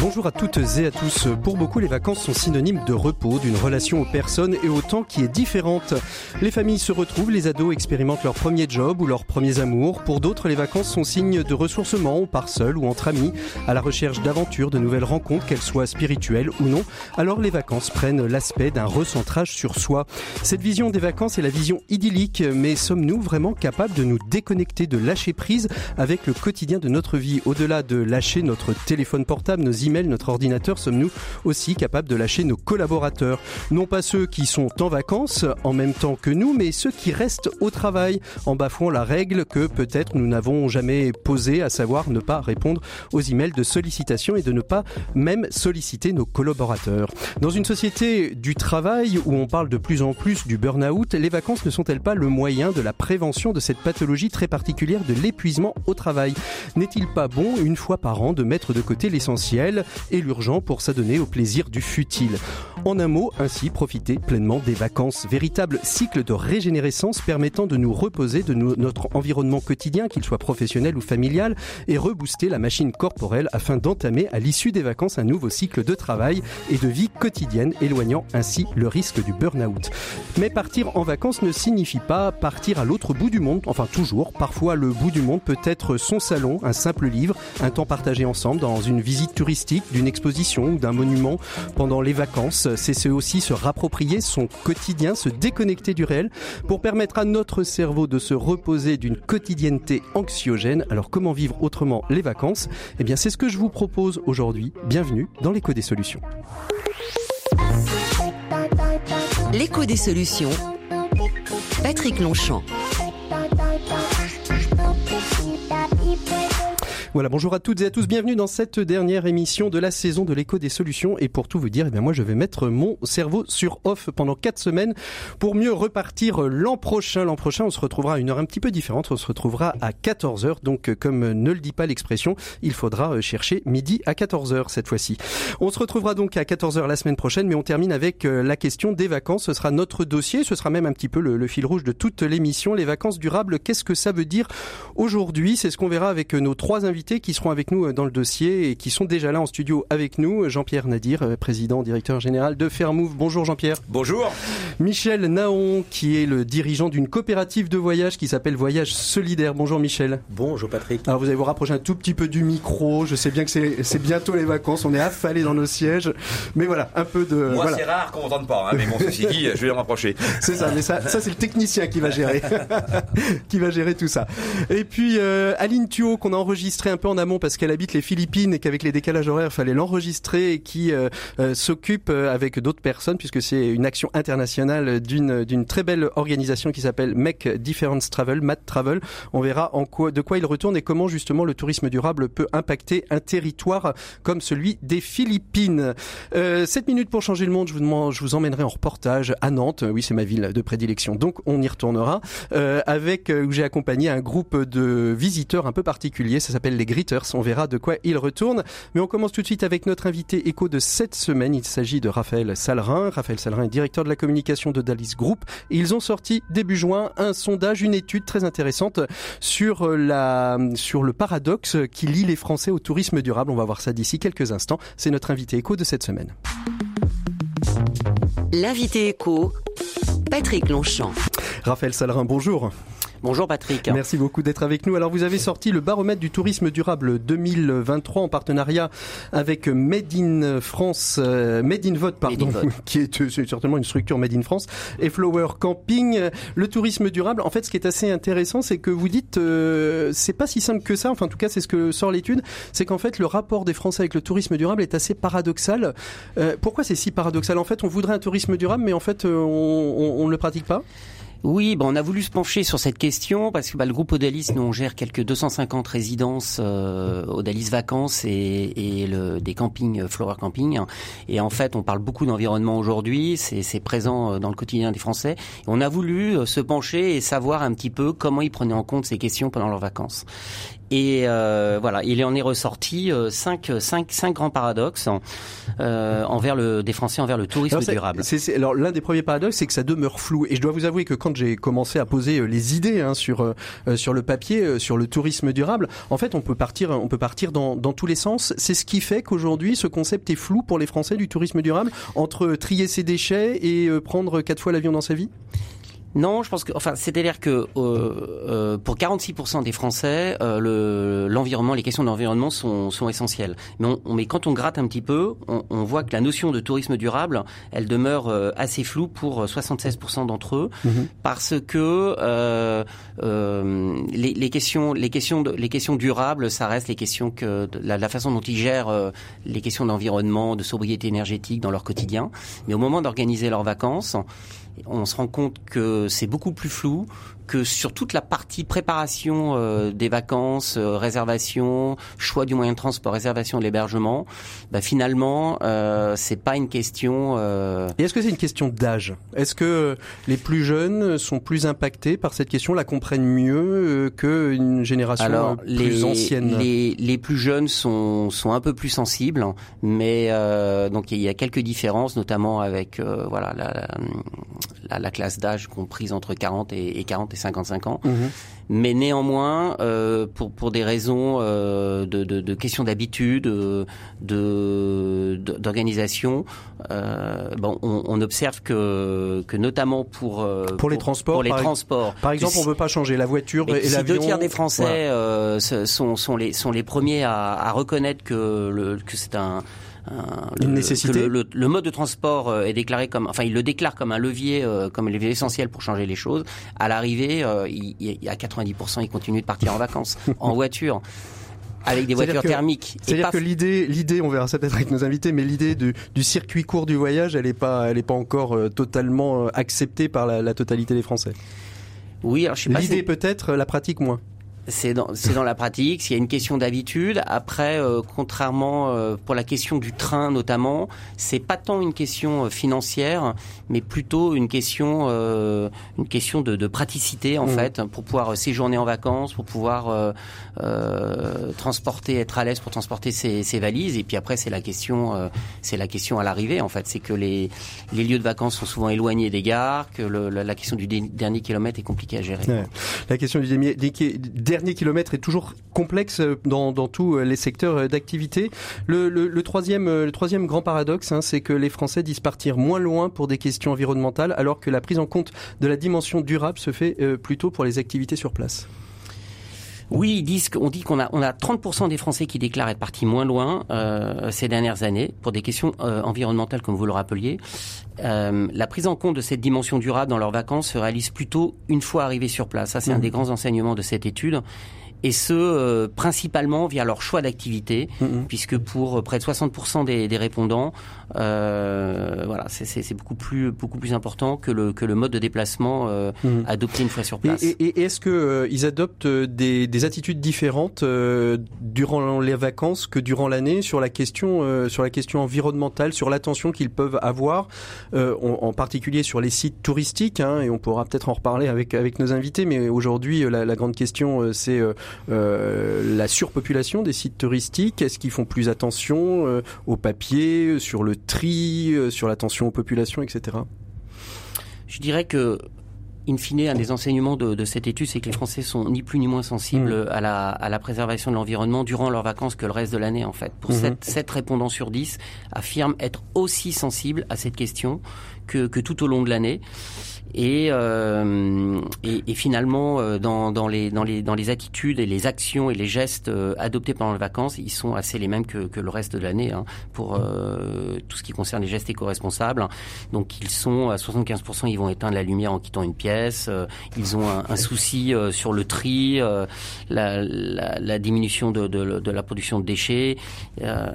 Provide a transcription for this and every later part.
Bonjour à toutes et à tous. Pour beaucoup, les vacances sont synonymes de repos, d'une relation aux personnes et au temps qui est différente. Les familles se retrouvent, les ados expérimentent leur premier job ou leurs premiers amours. Pour d'autres, les vacances sont signes de ressourcement, on part seul ou entre amis, à la recherche d'aventures, de nouvelles rencontres, qu'elles soient spirituelles ou non. Alors les vacances prennent l'aspect d'un recentrage sur soi. Cette vision des vacances est la vision idyllique, mais sommes-nous vraiment capables de nous déconnecter, de lâcher prise avec le quotidien de notre vie? Au-delà de lâcher notre téléphone portable, nos emails, notre ordinateur, sommes-nous aussi capables de lâcher nos collaborateurs? Non pas ceux qui sont en vacances en même temps que nous, mais ceux qui restent au travail en bafouant la règle que peut-être nous n'avons jamais posée, à savoir ne pas répondre aux emails de sollicitation et de ne pas même solliciter nos collaborateurs. Dans une société du travail où on parle de plus en plus du burn-out, les vacances ne sont-elles pas le moyen de la prévention de cette pathologie très particulière de l'épuisement au travail? N'est-il pas bon, une fois par an, de mettre de côté l'essentiel? Et l'urgent pour s'adonner au plaisir du futile. En un mot, ainsi profiter pleinement des vacances, véritable cycle de régénérescence permettant de nous reposer de notre environnement quotidien, qu'il soit professionnel ou familial, et rebooster la machine corporelle afin d'entamer à l'issue des vacances un nouveau cycle de travail et de vie quotidienne, éloignant ainsi le risque du burn-out. Mais partir en vacances ne signifie pas partir à l'autre bout du monde, enfin toujours. Parfois le bout du monde peut être son salon, un simple livre, un temps partagé ensemble dans une visite touristique d'une exposition ou d'un monument pendant les vacances. C'est aussi se rapproprier son quotidien, se déconnecter du réel pour permettre à notre cerveau de se reposer d'une quotidienneté anxiogène. Alors comment vivre autrement les vacances? Eh bien c'est ce que je vous propose aujourd'hui. Bienvenue dans l'écho des solutions. L'écho des solutions. Patrick Longchamp. Voilà, bonjour à toutes et à tous, bienvenue dans cette dernière émission de la saison de l'écho des solutions. Et pour tout vous dire, eh bien moi je vais mettre mon cerveau sur off pendant quatre semaines pour mieux repartir l'an prochain. L'an prochain, on se retrouvera à une heure un petit peu différente, on se retrouvera à 14h. Donc comme ne le dit pas l'expression, il faudra euh, chercher midi à 14h cette fois-ci. On se retrouvera donc à 14h la semaine prochaine, mais on termine avec euh, la question des vacances. Ce sera notre dossier, ce sera même un petit peu le, le fil rouge de toute l'émission. Les vacances durables, qu'est-ce que ça veut dire aujourd'hui? C'est ce qu'on verra avec euh, nos trois invités qui seront avec nous euh, dans le dossier et qui sont déjà là en studio avec nous. Jean-Pierre Nadir, euh, président, directeur général de Fairmove. Bonjour Jean-Pierre. Bonjour. Michel Naon, qui est le dirigeant d'une coopérative de voyage qui s'appelle Voyage Solidaire. Bonjour Michel. Bonjour Patrick. Alors vous allez vous rapprocher un tout petit peu du micro. Je sais bien que c'est bientôt les vacances. On est affalés dans nos sièges. Mais voilà, un peu de... Moi voilà. c'est rare qu'on m'entende pas. Hein, mais bon, ceci dit, je vais me rapprocher. C'est ça, mais ça, ça c'est le technicien qui va gérer. qui va gérer tout ça. Et puis euh, Aline Thuot, qu'on a enregistré un peu en amont parce qu'elle habite les Philippines et qu'avec les décalages horaires, il fallait l'enregistrer et qui euh, euh, s'occupe euh, avec d'autres personnes puisque c'est une action internationale d'une d'une très belle organisation qui s'appelle Make Difference Travel, Mat Travel. On verra en quoi, de quoi il retourne et comment justement le tourisme durable peut impacter un territoire comme celui des Philippines. Euh, 7 minutes pour changer le monde, je vous, demande, je vous emmènerai en reportage à Nantes. Oui, c'est ma ville de prédilection, donc on y retournera. Avec où j'ai accompagné un groupe de visiteurs un peu particulier, ça s'appelle les Gritters. On verra de quoi ils retournent. Mais on commence tout de suite avec notre invité écho de cette semaine. Il s'agit de Raphaël Salrin. Raphaël Salrin est directeur de la communication de Dalis Group. Et ils ont sorti début juin un sondage, une étude très intéressante sur la, sur le paradoxe qui lie les Français au tourisme durable. On va voir ça d'ici quelques instants. C'est notre invité écho de cette semaine. L'invité écho, Patrick Longchamp. Raphaël Salrin, bonjour. Bonjour Patrick. Merci beaucoup d'être avec nous. Alors vous avez sorti le baromètre du tourisme durable 2023 en partenariat avec Made in France, euh, Made in Vote pardon, Made in Vote. qui est euh, certainement une structure Made in France et Flower Camping. Le tourisme durable, en fait, ce qui est assez intéressant, c'est que vous dites, euh, c'est pas si simple que ça. Enfin, en tout cas, c'est ce que sort l'étude, c'est qu'en fait, le rapport des Français avec le tourisme durable est assez paradoxal. Euh, pourquoi c'est si paradoxal? En fait, on voudrait un tourisme durable, mais en fait, on, on, on ne le pratique pas. Oui, bon, on a voulu se pencher sur cette question parce que bah, le groupe Odalis, nous on gère quelques 250 résidences euh, Odalis Vacances et, et le, des campings euh, Flower Camping. Et en fait, on parle beaucoup d'environnement aujourd'hui, c'est c'est présent euh, dans le quotidien des Français. Et on a voulu euh, se pencher et savoir un petit peu comment ils prenaient en compte ces questions pendant leurs vacances. Et euh, voilà, il en est ressorti euh, cinq, cinq, cinq grands paradoxes euh, envers le, des Français envers le tourisme Alors, durable. c'est- alors l'un des premiers paradoxes, c'est que ça demeure flou. Et je dois vous avouer que quand j'ai commencé à poser euh, les idées hein, sur euh, euh, sur le papier, euh, sur le tourisme durable, en fait, on peut partir, on peut partir dans, dans tous les sens. C'est ce qui fait qu'aujourd'hui, ce concept est flou pour les Français du tourisme durable entre trier ses déchets et prendre quatre fois l'avion dans sa vie? Non, je pense que, enfin, c'est-à-dire que euh, euh, pour 46% des Français, euh, le, l'environnement, les questions d'environnement sont, sont essentielles. Mais, on, mais quand on gratte un petit peu, on, on voit que la notion de tourisme durable, elle demeure euh, assez floue pour euh, 76% d'entre eux, parce que euh, euh, les, les questions, les questions, de- les questions durables, ça reste les questions que de- la, la façon dont ils gèrent euh, les questions d'environnement, de sobriété énergétique dans leur quotidien. Mais au moment d'organiser leurs vacances, on se rend compte que c'est beaucoup plus flou, que sur toute la partie préparation euh, des vacances, euh, réservation, choix du moyen de transport, réservation de l'hébergement, bah, finalement, euh, c'est pas une question. euh, Et est-ce que c'est une question d'âge? Est-ce que les plus jeunes sont plus impactés par cette question, la comprennent mieux qu'une génération Alors, plus les, ancienne? les, les plus jeunes sont, sont un peu plus sensibles, mais euh, donc il y a quelques différences, notamment avec euh, voilà la, la, la classe d'âge comprise entre 40 et, et 40 et 55 ans. Mhm. Mais néanmoins, euh, pour pour des raisons euh, de, de, de questions d'habitude, euh, de d'organisation, bon, on, on observe que que notamment pour Pour les transports, pour les par- transports, Par exemple, si- on veut pas changer la voiture mais et si l'avion. deux tiers des Français Voilà. sont, sont, les, sont les premiers à, à reconnaître que, le, que c'est un, un- Une le- nécessité. le, le- le mode de transport euh, est déclaré comme, enfin, il le déclare comme un levier, euh, comme un levier essentiel pour changer les choses. À l'arrivée, euh, il, il, à 90%, ils continuent de partir en vacances en voiture. Avec des voitures que- thermiques. C'est-à-dire que l'idée, l'idée, on verra ça peut-être avec nos invités, mais l'idée du, du circuit court du voyage, elle est pas, elle est pas encore euh, totalement euh, acceptée par la, la totalité des Français. oui, alors je sais pas L'idée peut-être, la pratique moins. C'est dans, dans la pratique, s'il y a une question d'habitude. Après, euh, contrairement euh, pour la question du train notamment, c'est pas tant une question euh, financière, mais plutôt une question, euh, une question de, de praticité en Mhm. fait, pour pouvoir euh, séjourner en vacances, pour pouvoir euh, euh, transporter, être à l'aise pour transporter ses, ses valises. Et puis après, c'est la question, euh, c'est la question à l'arrivée en fait, c'est que les, les lieux de vacances sont souvent éloignés des gares, que le- la, la question du dernier kilomètre est compliquée à gérer. Ouais. La question du qui- dernier kilomètre est toujours complexe euh, dans, tous euh, les secteurs euh, d'activité. Le, troisième, grand paradoxe, hein, c'est que les Français disent partir moins loin pour des questions environnementales, alors que la prise en compte de la dimension durable se fait plutôt pour les activités sur place. Oui, ils disent qu'on dit qu'on a on a 30% des Français qui déclarent être partis moins loin euh, ces dernières années pour des questions euh, environnementales comme vous le rappeliez. Euh, la prise en compte de cette dimension durable dans leurs vacances se réalise plutôt une fois arrivés sur place. Ça c'est un Mhm. des grands enseignements de cette étude. Et ce, euh, principalement via leur choix d'activité, Mhm. puisque pour près de 60% des, des répondants, euh, voilà, c'est- beaucoup plus beaucoup plus important que le que le mode de déplacement euh, Mhm. adopté une fois sur Et, place. et- et est-ce que euh, ils adoptent euh, des, des attitudes différentes euh, durant les vacances que durant l'année sur la question euh, sur la question environnementale, sur l'attention qu'ils peuvent avoir, euh, en, particulier sur les sites touristiques, hein, et on pourra peut-être en reparler avec avec nos invités. Mais aujourd'hui, euh, la, la grande question, euh, c'est euh, euh, la surpopulation des sites touristiques. Est-ce qu'ils font plus attention euh, au papier, sur le tri, euh, sur l'attention aux populations, etc. Je dirais que, in fine, un des enseignements de, de cette étude, c'est que les Français sont ni plus ni moins sensibles à, la, à la préservation de l'environnement durant leurs vacances que le reste de l'année, en fait. Pour Mhm. 7, 7 répondants sur 10 affirment être aussi sensibles à cette question que, que tout au long de l'année. Et, euh, et, et finalement, euh, dans, dans, les, dans, les, dans les attitudes et les actions et les gestes euh, adoptés pendant les vacances, ils sont assez les mêmes que, que le reste de l'année hein, pour euh, tout ce qui concerne les gestes éco-responsables. Donc ils sont à 75%, ils vont éteindre la lumière en quittant une pièce. euh, ils ont un, un souci sur le tri, la, la, la diminution de, de, de la production de déchets. Euh,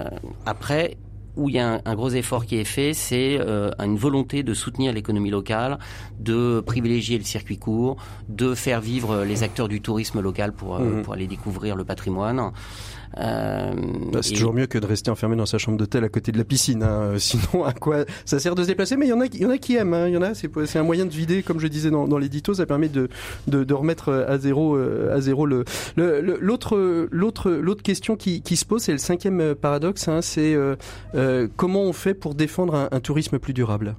après, où il y a un, gros effort qui est fait, c'est euh, une volonté de soutenir l'économie locale, de privilégier le circuit court, de faire vivre les acteurs du tourisme local pour, euh, mmh. pour aller découvrir le patrimoine. Euh, bah, c'est toujours mieux que de rester enfermé dans sa chambre d'hôtel à côté de la piscine. Hein. Sinon, à quoi ça sert de se déplacer? Mais il y en a, il y en a qui aiment. Hein. Il y en a, c'est, c'est un moyen de vider, comme je disais dans, dans l'édito, ça permet de, de, de, remettre à zéro, euh, à zéro le, le, l'autre, l'autre, l'autre question qui, qui se pose, c'est le cinquième paradoxe. Hein, c'est euh, euh, comment on fait pour défendre un, un tourisme plus durable?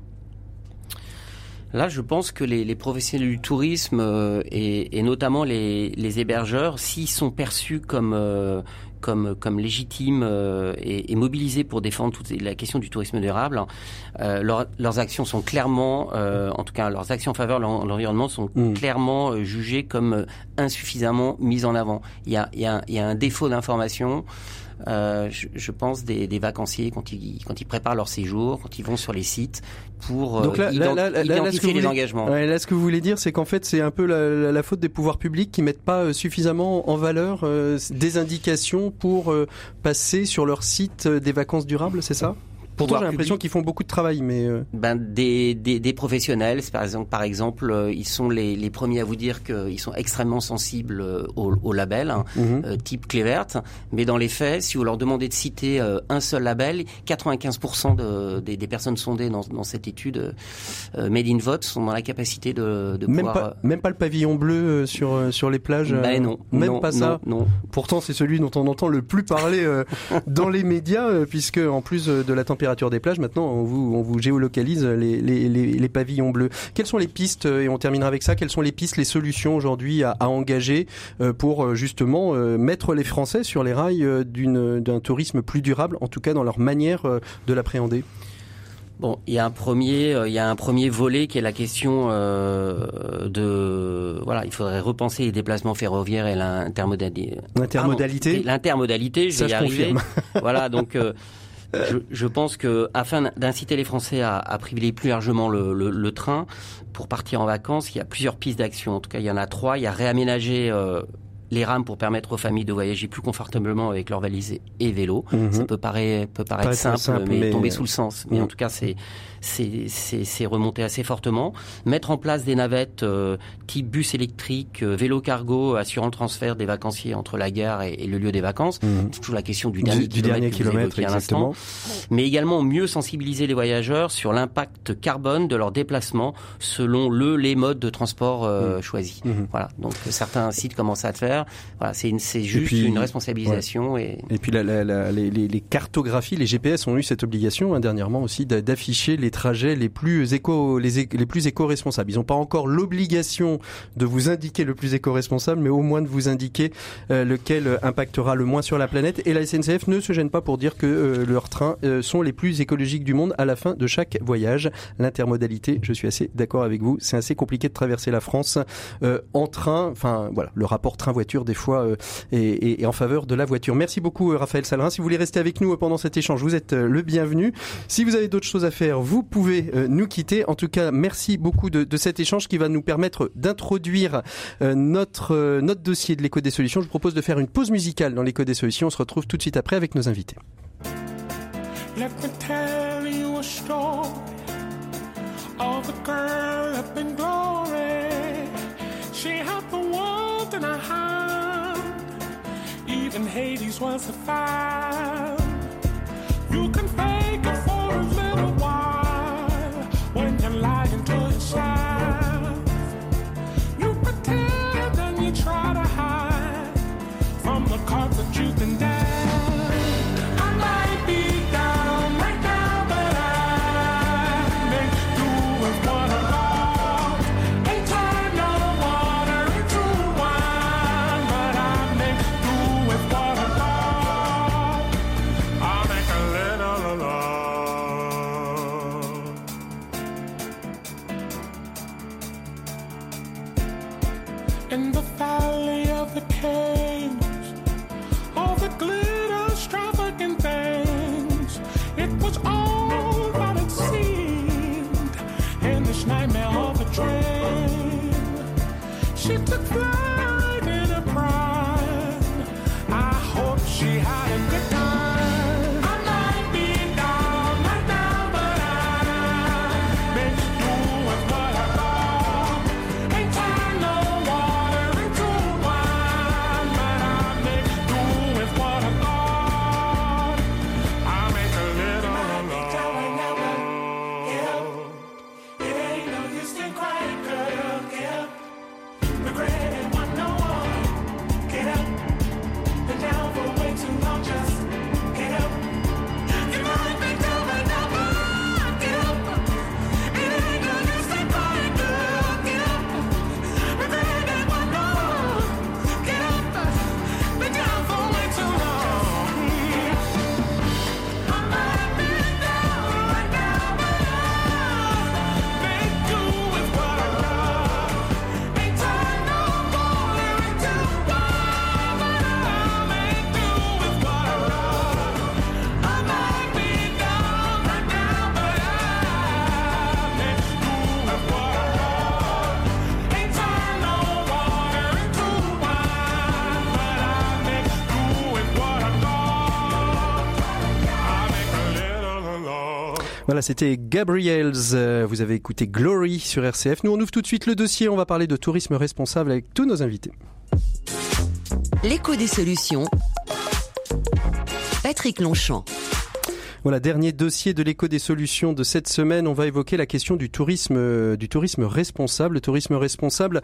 Là, je pense que les, les professionnels du tourisme euh, et, et, notamment les, les hébergeurs, s'ils sont perçus comme euh, comme, comme légitimes euh, et, et, mobilisés pour défendre toute la question du tourisme durable, euh, leur, leurs actions sont clairement, euh, en tout cas leurs actions en faveur de l'environnement sont mmh. clairement jugées comme insuffisamment mises en avant. Il y a, il y a, il y a un défaut d'information. Euh, je, je, pense des, des, vacanciers quand ils, quand ils préparent leur séjour, quand ils vont sur les sites pour Donc là, ident là, là, identifier les voulez, engagements. Ouais, là, ce que vous voulez dire, c'est qu'en fait, c'est un peu la, la, faute des pouvoirs publics qui mettent pas suffisamment en valeur euh, des indications pour euh, passer sur leur site des vacances durables, c'est ça? Pourtant, j'ai l'impression qu'ils font beaucoup de travail, mais euh... ben des, des, des, professionnels, par exemple, par exemple, euh, ils sont les, les premiers à vous dire qu'ils sont extrêmement sensibles euh, au, au label, hein, mm -hmm. euh, type clé verte. Mais dans les faits, si vous leur demandez de citer euh, un seul label, 95% de, des, des, personnes sondées dans, dans cette étude euh, Made in Vote sont dans la capacité de, de même pouvoir, Pas, même pas le pavillon bleu sur sur les plages. Ben non, même non, pas ça. Non, non. Pourtant, c'est celui dont on entend le plus parler dans les médias, puisque en plus de la température des plages, maintenant on vous, on vous géolocalise les, les, les, les, pavillons bleus. Quelles sont les pistes, et on terminera avec ça, quelles sont les pistes, les solutions aujourd'hui à, à, engager pour justement mettre les Français sur les rails d'un tourisme plus durable, en tout cas dans leur manière de l'appréhender? Bon, il y a un premier, il y a un premier volet qui est la question euh, de, voilà, il faudrait repenser les déplacements ferroviaires et l'intermodalité. L'intermodalité. L'intermodalité, je vais y arriver. voilà, donc. Euh, je, je, pense que afin d'inciter les Français à, à, privilégier plus largement le, le, le, train pour partir en vacances, il y a plusieurs pistes d'action. En tout cas, il y en a trois. Il y a réaménager euh, les rames pour permettre aux familles de voyager plus confortablement avec leurs valises et vélos. Mmh. Ça peut paraître, peut paraître simple, simple, mais, mais tomber sous le sens. Mais mmh. en tout cas, c'est c'est remonté assez fortement. Mettre en place des navettes euh, type bus électrique, euh, vélo cargo, assurant le transfert des vacanciers entre la gare et, et le lieu des vacances. Mmh. C'est toujours la question du dernier du, kilomètre, dernier kilomètre exactement. Mais également mieux sensibiliser les voyageurs sur l'impact carbone de leur déplacement selon le les modes de transport euh, choisis. Voilà. Donc certains sites commencent à le faire. Voilà, c'est juste puis, une responsabilisation. Ouais. Et... et puis la, la, la, les, les, cartographies, les GPS ont eu cette obligation hein, dernièrement aussi d'afficher les trajets les plus éco les, les plus éco-responsables. Ils n'ont pas encore l'obligation de vous indiquer le plus éco-responsable, mais au moins de vous indiquer euh, lequel impactera le moins sur la planète. Et la SNCF ne se gêne pas pour dire que euh, leurs trains euh, sont les plus écologiques du monde à la fin de chaque voyage. L'intermodalité, je suis assez d'accord avec vous, c'est assez compliqué de traverser la France euh, en train. Enfin voilà, le rapport train-voiture des fois euh, est, est, est, en faveur de la voiture. Merci beaucoup Raphaël Salrin. Si vous voulez rester avec nous pendant cet échange, vous êtes le bienvenu. Si vous avez d'autres choses à faire, vous pouvez euh, nous quitter. En tout cas, merci beaucoup de, cet échange qui va nous permettre d'introduire euh, notre, euh, notre dossier de l'écho des solutions. Je vous propose de faire une pause musicale dans l'écho des solutions. On se retrouve tout de suite après avec nos invités. Let me tell you a story of a girl up in glory. She had the world in her hand. Even Hades was a fan. You can fake Voilà, c'était Gabriels. Euh, vous avez écouté Glory sur RCF. Nous, on ouvre tout de suite le dossier. On va parler de tourisme responsable avec tous nos invités. L'écho des solutions. Patrick Longchamp. Voilà, dernier dossier de l'écho des solutions de cette semaine. On va évoquer la question du tourisme, euh, du tourisme responsable. Le tourisme responsable,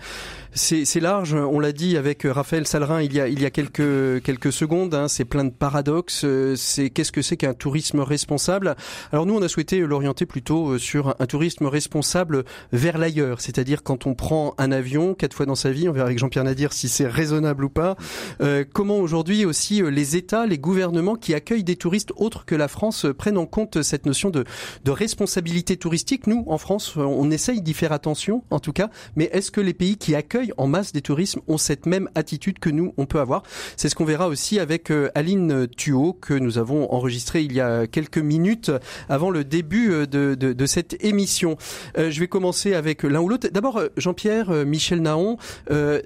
c'est large. On l'a dit avec Raphaël Salrin il y a, il y a quelques, quelques secondes. Hein, c'est plein de paradoxes. Euh, c'est qu'est-ce que c'est qu'un tourisme responsable? Alors nous, on a souhaité l'orienter plutôt euh, sur un tourisme responsable vers l'ailleurs. C'est-à-dire quand on prend un avion quatre fois dans sa vie, on verra avec Jean-Pierre Nadir si c'est raisonnable ou pas. Euh, comment aujourd'hui aussi les États, les gouvernements qui accueillent des touristes autres que la France prennent en compte cette notion de, responsabilité touristique. Nous, en France, on essaye d'y faire attention, en tout cas, mais est-ce que les pays qui accueillent en masse des tourismes ont cette même attitude que nous, on peut avoir? C'est ce qu'on verra aussi avec euh, Aline Thuot, que nous avons enregistré il y a quelques minutes avant le début euh, de, cette émission. Euh, je vais commencer avec l'un ou l'autre. D'abord, Jean-Pierre, Michel Naon, euh,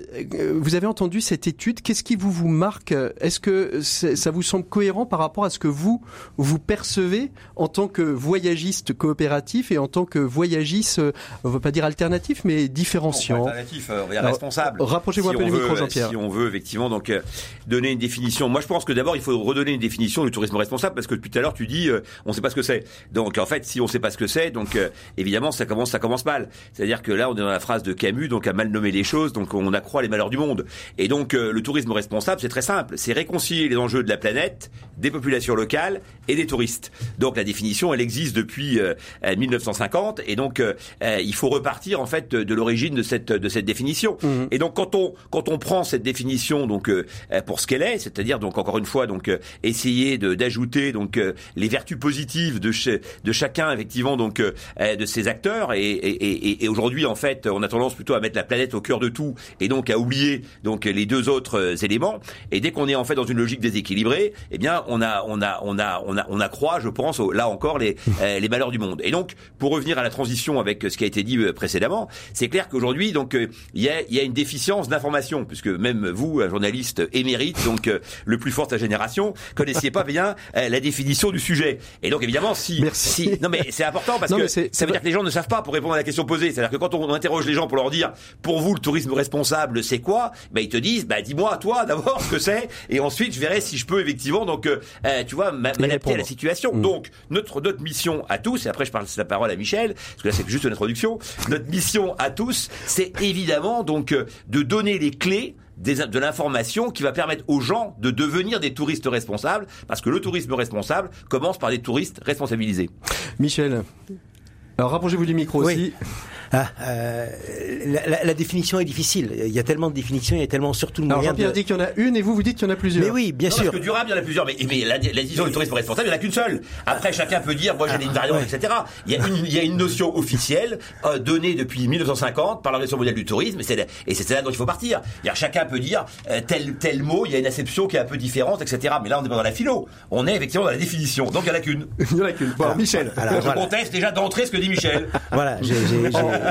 vous avez entendu cette étude. Qu'est-ce qui vous, vous marque? Est-ce que ça vous semble cohérent par rapport à ce que vous, vous percevez en tant que voyagiste coopératif et en tant que voyagiste, euh, on ne va pas dire alternatif, mais différenciant. alternatif, euh, responsable. Rapprochez-vous un peu du micro, Jean-Pierre. Si on veut effectivement donc euh, donner une définition, moi je pense que d'abord il faut redonner une définition du tourisme responsable parce que depuis tout à l'heure tu dis on ne sait pas ce que c'est. Donc en fait si on ne sait pas ce que c'est, donc évidemment ça commence ça commence mal. C'est-à-dire que là on est dans la phrase de Camus, donc à mal nommer les choses, donc on accroît les malheurs du monde. Et donc le tourisme responsable c'est très simple, c'est réconcilier les enjeux de la planète, des populations locales et des touristes. Donc la définition, elle existe depuis 1950 euh, et donc euh, euh, il faut repartir en fait de l'origine de cette de cette définition. Mhm. Et donc quand on quand on prend cette définition donc pour ce qu'elle est, c'est-à-dire donc encore une fois donc essayer d'ajouter donc les vertus positives de de chacun effectivement donc de ces acteurs et, et, et, aujourd'hui en fait on a tendance plutôt à mettre la planète au cœur de tout et donc à oublier donc les deux autres éléments et dès qu'on est en fait dans une logique déséquilibrée eh bien on a on a on a on a on accroît je pense, là encore, les, euh, les malheurs du monde. Et donc, pour revenir à la transition avec ce qui a été dit euh, précédemment, c'est clair qu'aujourd'hui, donc, euh, il y a, y a une déficience d'information, puisque même vous, un journaliste émérite, donc le plus fort de sa génération, connaissiez pas bien la définition du sujet. Et donc, évidemment, si, si non mais c'est important parce que ça veut dire que les gens ne savent pas pour répondre à la question posée. C'est-à-dire que quand on interroge les gens pour leur dire, pour vous, le tourisme responsable, c'est quoi? Ben ils te disent, bah dis-moi toi d'abord ce que c'est, et ensuite je verrai si je peux effectivement donc, tu vois, m'adapter à la situation. Mm. Donc notre notre mission à tous, et après je parle la parole à Michel, parce que là c'est juste une introduction. Notre mission à tous, c'est évidemment donc euh, de donner les clés de l'information qui va permettre aux gens de devenir des touristes responsables, parce que le tourisme responsable commence par des touristes responsabilisés. Michel, alors rapprochez-vous du micro aussi. Ah, euh, la, la, définition est difficile. Il y a tellement de définitions, il y a tellement surtout le moyen. Alors Jean-Pierre dit qu'il y en a une et vous vous dites qu'il y en a plusieurs. Mais oui, bien sûr. Parce que durable, il y en a plusieurs. Mais, mais la, la décision du tourisme responsable, il n'y en a qu'une seule. Après, chacun peut dire, moi j'ai une variante, etc. Il y, a une, il y a une notion officielle euh, donnée depuis 1950 par l'Organisation mondiale du tourisme, et c'est là dont il faut partir. Chacun peut dire euh, tel tel mot, il y a une acception qui est un peu différente, etc. Mais là, on n'est pas dans la philo. On est effectivement dans la définition. Donc il n'y en a qu'une. il n'y en a qu'une. Bon, Michel. Alors, je conteste déjà d'entrée ce que dit Michel. Voilà.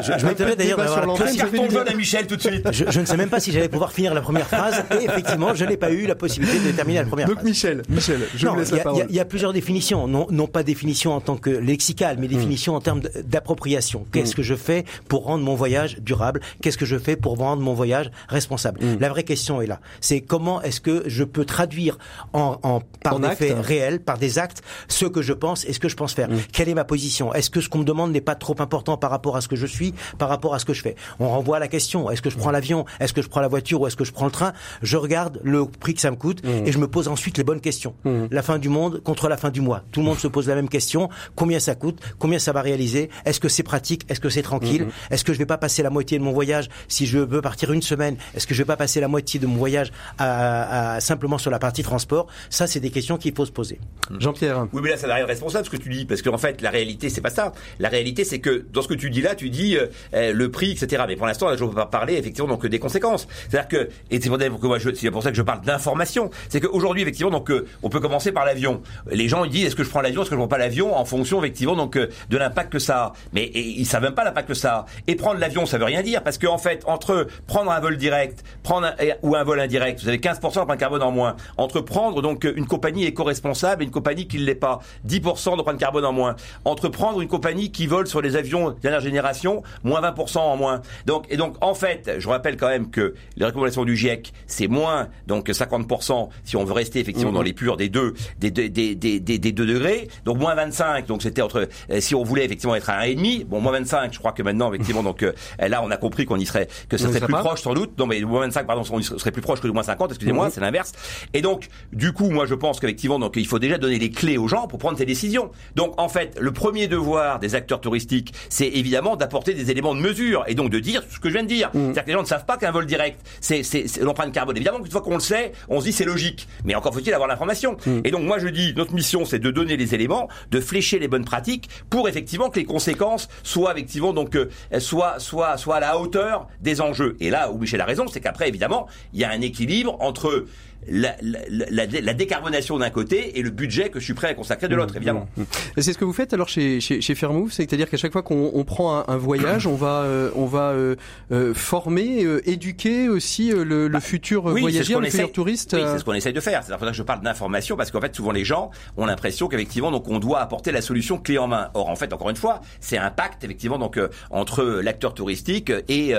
Je, je d'ailleurs d'avoir à Michel tout de suite. Je, ne sais même pas si j'allais pouvoir finir la première phrase. Et effectivement, je n'ai pas eu la possibilité de terminer la première Donc, phrase. Donc Michel, Michel, je vous laisse la parole. Il y, a plusieurs définitions. Non, non pas définition en tant que lexical, mais définition mm. en termes d'appropriation. Qu'est-ce mm. que je fais pour rendre mon voyage durable? Qu'est-ce que je fais pour rendre mon voyage responsable? Mm. La vraie question est là. C'est comment est-ce que je peux traduire en, en par des faits réels, par des actes, ce que je pense et ce que je pense faire? Quelle est ma position? Est-ce que ce qu'on me demande n'est pas trop important par rapport à ce que je suis, par rapport à ce que je fais On renvoie à la question. Est-ce que je prends l'avion Est-ce que je prends la voiture ou est-ce que je prends le train? Je regarde le prix que ça me coûte et je me pose ensuite les bonnes questions. La fin du monde contre la fin du mois. Tout le monde se pose la même question. Combien ça coûte Combien ça va réaliser Est-ce que c'est pratique Est-ce que c'est tranquille Est-ce que je vais pas passer la moitié de mon voyage si je veux partir une semaine Est-ce que je vais pas passer la moitié de mon voyage à, simplement sur la partie transport? Ça, c'est des questions qu'il faut se poser. Jean-Pierre. Oui, mais là, ça n'a rien de responsable ce que tu dis, parce qu'en fait, la réalité, c'est pas ça. La réalité, c'est que dans ce que tu dis là, tu dis dit le prix, etc. Mais pour l'instant, je ne peux pas parler effectivement donc des conséquences. C'est-à-dire que et c'est pour, pour ça que je parle d'information. C'est qu'aujourd'hui, effectivement, donc on peut commencer par l'avion. Les gens ils disent est-ce que je prends l'avion, est-ce que je prends pas l'avion en fonction effectivement donc de l'impact que ça a. Mais ils savent même pas l'impact que ça a. Et prendre l'avion, ça veut rien dire parce qu'en fait, entre prendre un vol direct, prendre un, ou un vol indirect, vous avez 15% d'empreinte carbone en moins. Entre prendre donc une compagnie éco-responsable et une compagnie qui ne l'est pas, 10% d'empreinte carbone en moins. Entre prendre une compagnie qui vole sur les avions dernière génération, moins 20% en moins. Donc et donc en fait, je rappelle quand même que les recommandations du GIEC, c'est moins donc 50% si on veut rester effectivement mmh. dans les purs des deux des, des, des, des, des 2 degrés. Donc moins 25, donc c'était entre euh, si on voulait effectivement être à 1,5, bon moins 25, je crois que maintenant effectivement donc euh, là on a compris qu'on y serait que ça serait plus proche sans doute. Non mais moins 25 pardon, on serait plus proche que le moins 50, excusez-moi, mmh. c'est l'inverse. Et donc du coup, moi je pense qu'effectivement donc il faut déjà donner les clés aux gens pour prendre ces décisions. Donc en fait, le premier devoir des acteurs touristiques, c'est évidemment d'apporter des éléments de mesure et donc de dire ce que je viens de dire. Mmh. C'est-à-dire que les gens ne savent pas qu'un vol direct, c'est l'empreinte carbone. Évidemment qu'une fois qu'on le sait, on se dit c'est logique, mais encore faut-il avoir l'information. Mmh. Et donc moi je dis notre mission c'est de donner les éléments, de flécher les bonnes pratiques pour effectivement que les conséquences soient effectivement donc euh, soient soit soit à la hauteur des enjeux. Et là où Michel a raison, c'est qu'après évidemment il y a un équilibre entre la, la, la, décarbonation d'un côté et le budget que je suis prêt à consacrer de l'autre, mmh, évidemment. Mmh, mmh. C'est ce que vous faites alors chez, chez, chez Fairmove, c'est-à-dire qu'à chaque fois qu'on on prend un, voyage, on va, euh, on va euh, euh, former, éduquer aussi le, bah, futur voyageur, le futur touriste. Oui, c'est ce qu'on essaye de faire. C'est pour ça que je parle d'information parce qu'en fait, souvent les gens ont l'impression qu'effectivement, donc on doit apporter la solution clé en main. Or, en fait, encore une fois, c'est un pacte effectivement donc entre l'acteur touristique et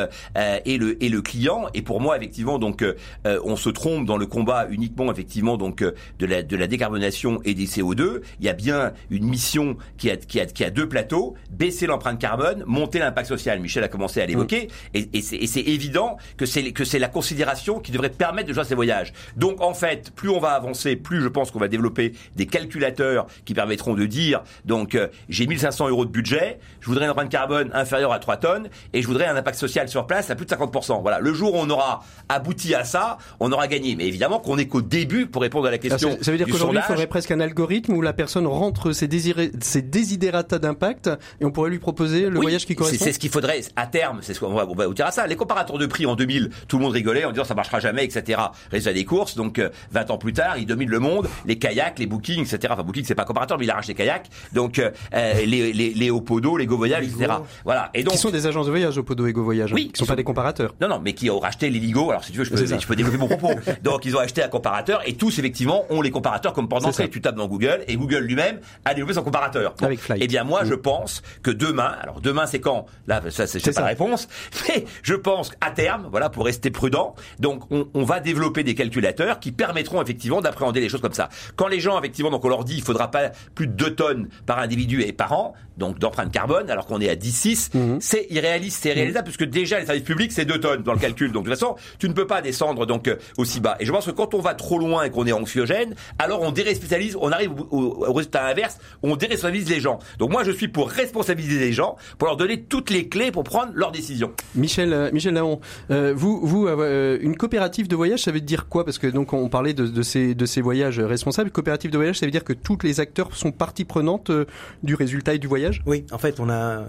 et le et le client. Et pour moi, effectivement, donc on se trompe dans le combat uniquement effectivement donc euh, de la de la décarbonation et des CO2. Il y a bien une mission qui a qui a qui a deux plateaux baisser l'empreinte carbone, monter l'impact social. Michel a commencé à l'évoquer mm. et, et c'est évident que c'est que c'est la considération qui devrait permettre de jouer ces voyages. Donc en fait, plus on va avancer, plus je pense qu'on va développer des calculateurs qui permettront de dire donc euh, j'ai 1500 euros de budget, je voudrais une empreinte carbone inférieure à 3 tonnes et je voudrais un impact social sur place à plus de 50%. Voilà, le jour où on aura abouti à ça, on aura gagné. Mais évidemment qu'on est qu'au début pour répondre à la question. ça veut dire qu'aujourd'hui, il faudrait presque un algorithme où la personne rentre ses, désirés, ses désidérata d'impact et on pourrait lui proposer le voyage qui correspond. C'est ce qu'il faudrait à terme. C'est ce qu'on va, on va vous dire à ça. Les comparateurs de prix en 2000, tout le monde rigolait en disant ça marchera jamais, etc. Résultat des courses. Donc 20 euh, ans plus tard, ils dominent le monde. Les kayaks, les bookings, etc. Enfin, booking c'est pas comparateur, mais il arrache les kayaks. Donc euh, euh, les, les, les Opodo, les Go Voyage, etc. Voilà. Et donc qui sont des agences de voyage Opodo et Go Voyage. Hein, oui. Qui sont, pas des comparateurs. Non, non, mais qui ont racheté les Ligo. Alors si tu veux, je peux, je peux développer mon propos. donc ils ont acheté un comparateur et tous effectivement ont les comparateurs comme pendant que Tu tapes dans Google et Google lui-même a développé son comparateur. Avec Fly. Eh bien moi je pense que demain, alors demain c'est quand? Là ça c'est pas la réponse, mais je pense qu'à terme, voilà pour rester prudent, donc on, on, va développer des calculateurs qui permettront effectivement d'appréhender les choses comme ça. Quand les gens effectivement donc on leur dit il faudra pas plus de 2 tonnes par individu et par an, donc d'empreinte carbone alors qu'on est à 10 mm. c'est irréaliste, c'est réalisable mm. puisque déjà les services publics c'est 2 tonnes dans le calcul. Donc de toute façon, tu ne peux pas descendre donc euh, aussi bas. Et je pense que quand on va trop loin et qu'on est anxiogène, alors on déresponsabilise, on arrive au, résultat inverse, on déresponsabilise les gens. Donc moi je suis pour responsabiliser les gens, pour leur donner toutes les clés pour prendre leurs décisions. Michel, euh, Michel Naon, euh, vous, vous, euh, une coopérative de voyage, ça veut dire quoi? Parce que donc on parlait de, de, ces, de ces voyages responsables. Coopérative de voyage, ça veut dire que tous les acteurs sont partie prenante du résultat et du voyage? Oui, en fait, on a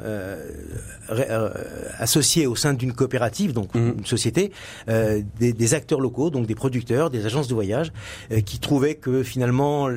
associé au sein d'une coopérative, donc mmh. une société, des, des, acteurs locaux, donc des producteurs, des agences de voyage, qui trouvait que finalement,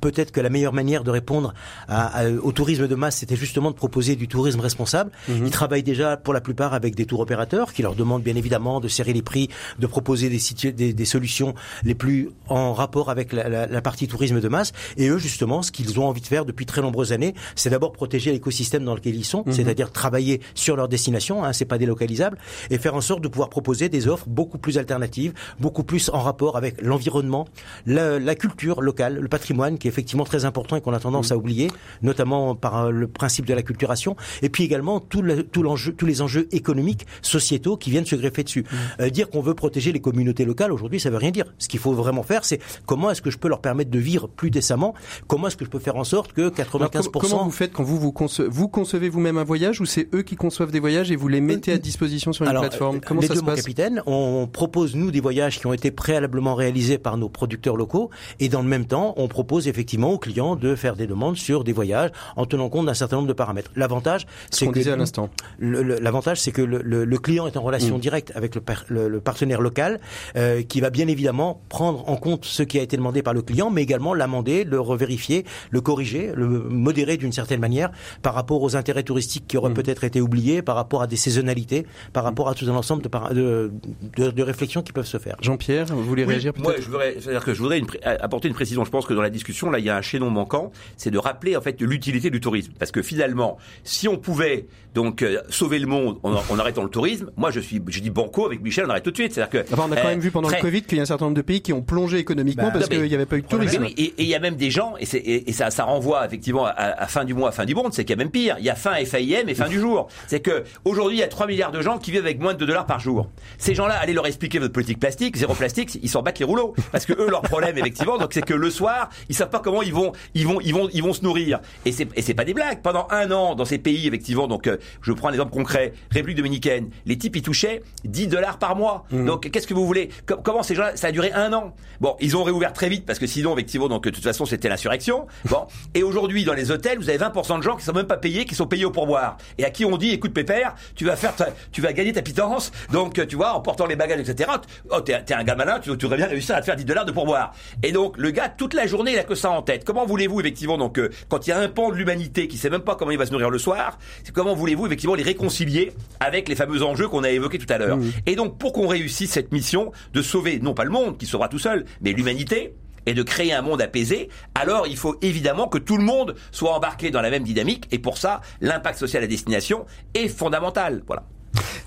peut-être que la meilleure manière de répondre à, au tourisme de masse, c'était justement de proposer du tourisme responsable. Mhm. Ils travaillent déjà pour la plupart avec des tours opérateurs qui leur demandent bien évidemment de serrer les prix, de proposer des, des, des solutions les plus en rapport avec la, la, la, partie tourisme de masse. Et eux, justement, ce qu'ils ont envie de faire depuis très nombreuses années, c'est d'abord protéger l'écosystème dans lequel ils sont, mhm. c'est-à-dire travailler sur leur destination, hein, c'est pas délocalisable, et faire en sorte de pouvoir proposer des offres beaucoup plus alternatives, beaucoup plus en rapport avec l'environnement, la, la culture locale, le patrimoine qui est effectivement très important et qu'on a tendance à oublier, notamment par euh, le principe de la culturation, et puis également tout, tout l'enjeu, tous les enjeux économiques, sociétaux qui viennent se greffer dessus. Mmh. Euh, dire qu'on veut protéger les communautés locales aujourd'hui, ça veut rien dire. Ce qu'il faut vraiment faire, c'est comment est-ce que je peux leur permettre de vivre plus décemment? Comment est-ce que je peux faire en sorte que 95% comment vous faites quand vous vous, vous concevez vous-même un voyage ou c'est eux qui conçoivent des voyages et vous les mettez à disposition sur une plateforme? Comment les ça deux, se passe? capitaine, on propose nous des voyages qui ont été préalablement réalisés par nos producteurs locaux. Et dans le même temps, on propose effectivement aux clients de faire des demandes sur des voyages en tenant compte d'un certain nombre de paramètres. L'avantage, c'est que disait à l'instant. L'avantage, c'est que le, le, client est en relation mm. directe avec le, le partenaire local, euh, qui va bien évidemment prendre en compte ce qui a été demandé par le client, mais également l'amender, le revérifier, le corriger, le modérer d'une certaine manière par rapport aux intérêts touristiques qui auraient mm. peut-être été oubliés, par rapport à des saisonnalités, par rapport à tout un ensemble de, de, de, de réflexions qui peuvent se faire. Jean-Pierre, vous voulez réagir peut-être Moi, je voudrais, c'est-à-dire que je voudrais apporter une précision. Je pense que dans la discussion, là, il y a un chaînon manquant, c'est de rappeler en fait l'utilité du tourisme, parce que finalement, si on pouvait donc euh, sauver le monde en, en, arrêtant le tourisme, moi je suis, je dis banco avec Michel, on arrête tout de suite. C'est-à-dire que on a quand même vu pendant le Covid qu'il y a un certain nombre de pays qui ont plongé économiquement bah, parce qu'il n'y avait pas eu de tourisme. et il y a même des gens, et, et, et ça, ça renvoie effectivement à, à, fin du mois, à fin du monde, c'est qu'il y a même pire. Il y a fin FAIM et fin du jour. C'est que aujourd'hui il y a 3 milliards de gens qui vivent avec moins de 2 dollars par jour. Ces gens-là, allez leur expliquer votre politique plastique, zéro plastique, ils s'en battent les rouleaux. Parce que eux, leur problème, effectivement, donc c'est que le soir, ils savent pas comment ils vont, ils vont, ils vont, ils vont se nourrir. Et c'est, et c'est pas des blagues. Pendant un an, dans ces pays, effectivement, donc euh, je prends un exemple concret, République dominicaine, les types ils touchaient 10 dollars par mois. Mmh. Donc qu'est-ce que vous voulez? Comment ces gens-là Ça a duré un an? Bon, ils ont réouvert très vite parce que sinon, effectivement, donc de toute façon, c'était l'insurrection. Bon, et aujourd'hui, dans les hôtels, vous avez 20% de gens qui sont même pas payés, qui sont payés au pourboire, et à qui on dit, écoute pépère, tu vas faire, tu vas gagner ta pitance, donc tu vois, en portant les bagages, etc. Oh, t'es, un gars malin, tu, tu aurais bien réussi à te faire 10 dollars de pourboire. Et donc le gars, toute la journée, il a que ça en tête. Comment voulez-vous effectivement donc euh, quand il y a un pan de l'humanité qui sait même pas comment il va se nourrir le soir, comment voulez-vous effectivement les réconcilier avec les fameux enjeux qu'on a évoqués tout à l'heure? Et donc pour qu'on réussisse cette mission de sauver non pas le monde qui sauvera tout seul, mais l'humanité, et de créer un monde apaisé, alors il faut évidemment que tout le monde soit embarqué dans la même dynamique et pour ça, l'impact social à destination est fondamental. Voilà.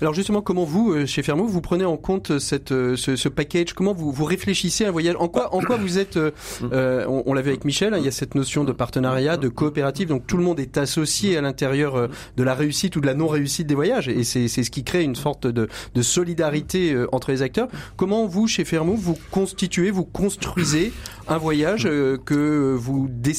Alors justement, comment vous, euh, chez Fermo, vous prenez en compte cette, euh, ce, ce package? Comment vous, vous réfléchissez à un voyage En quoi, en quoi vous êtes euh, euh On, on l'a vu avec Michel. Hein, il y a cette notion de partenariat, de coopérative. Donc tout le monde est associé à l'intérieur de la réussite ou de la non réussite des voyages, et c'est ce qui crée une sorte de, de solidarité entre les acteurs. Comment vous, chez Fermo, vous constituez, vous construisez un voyage que vous dé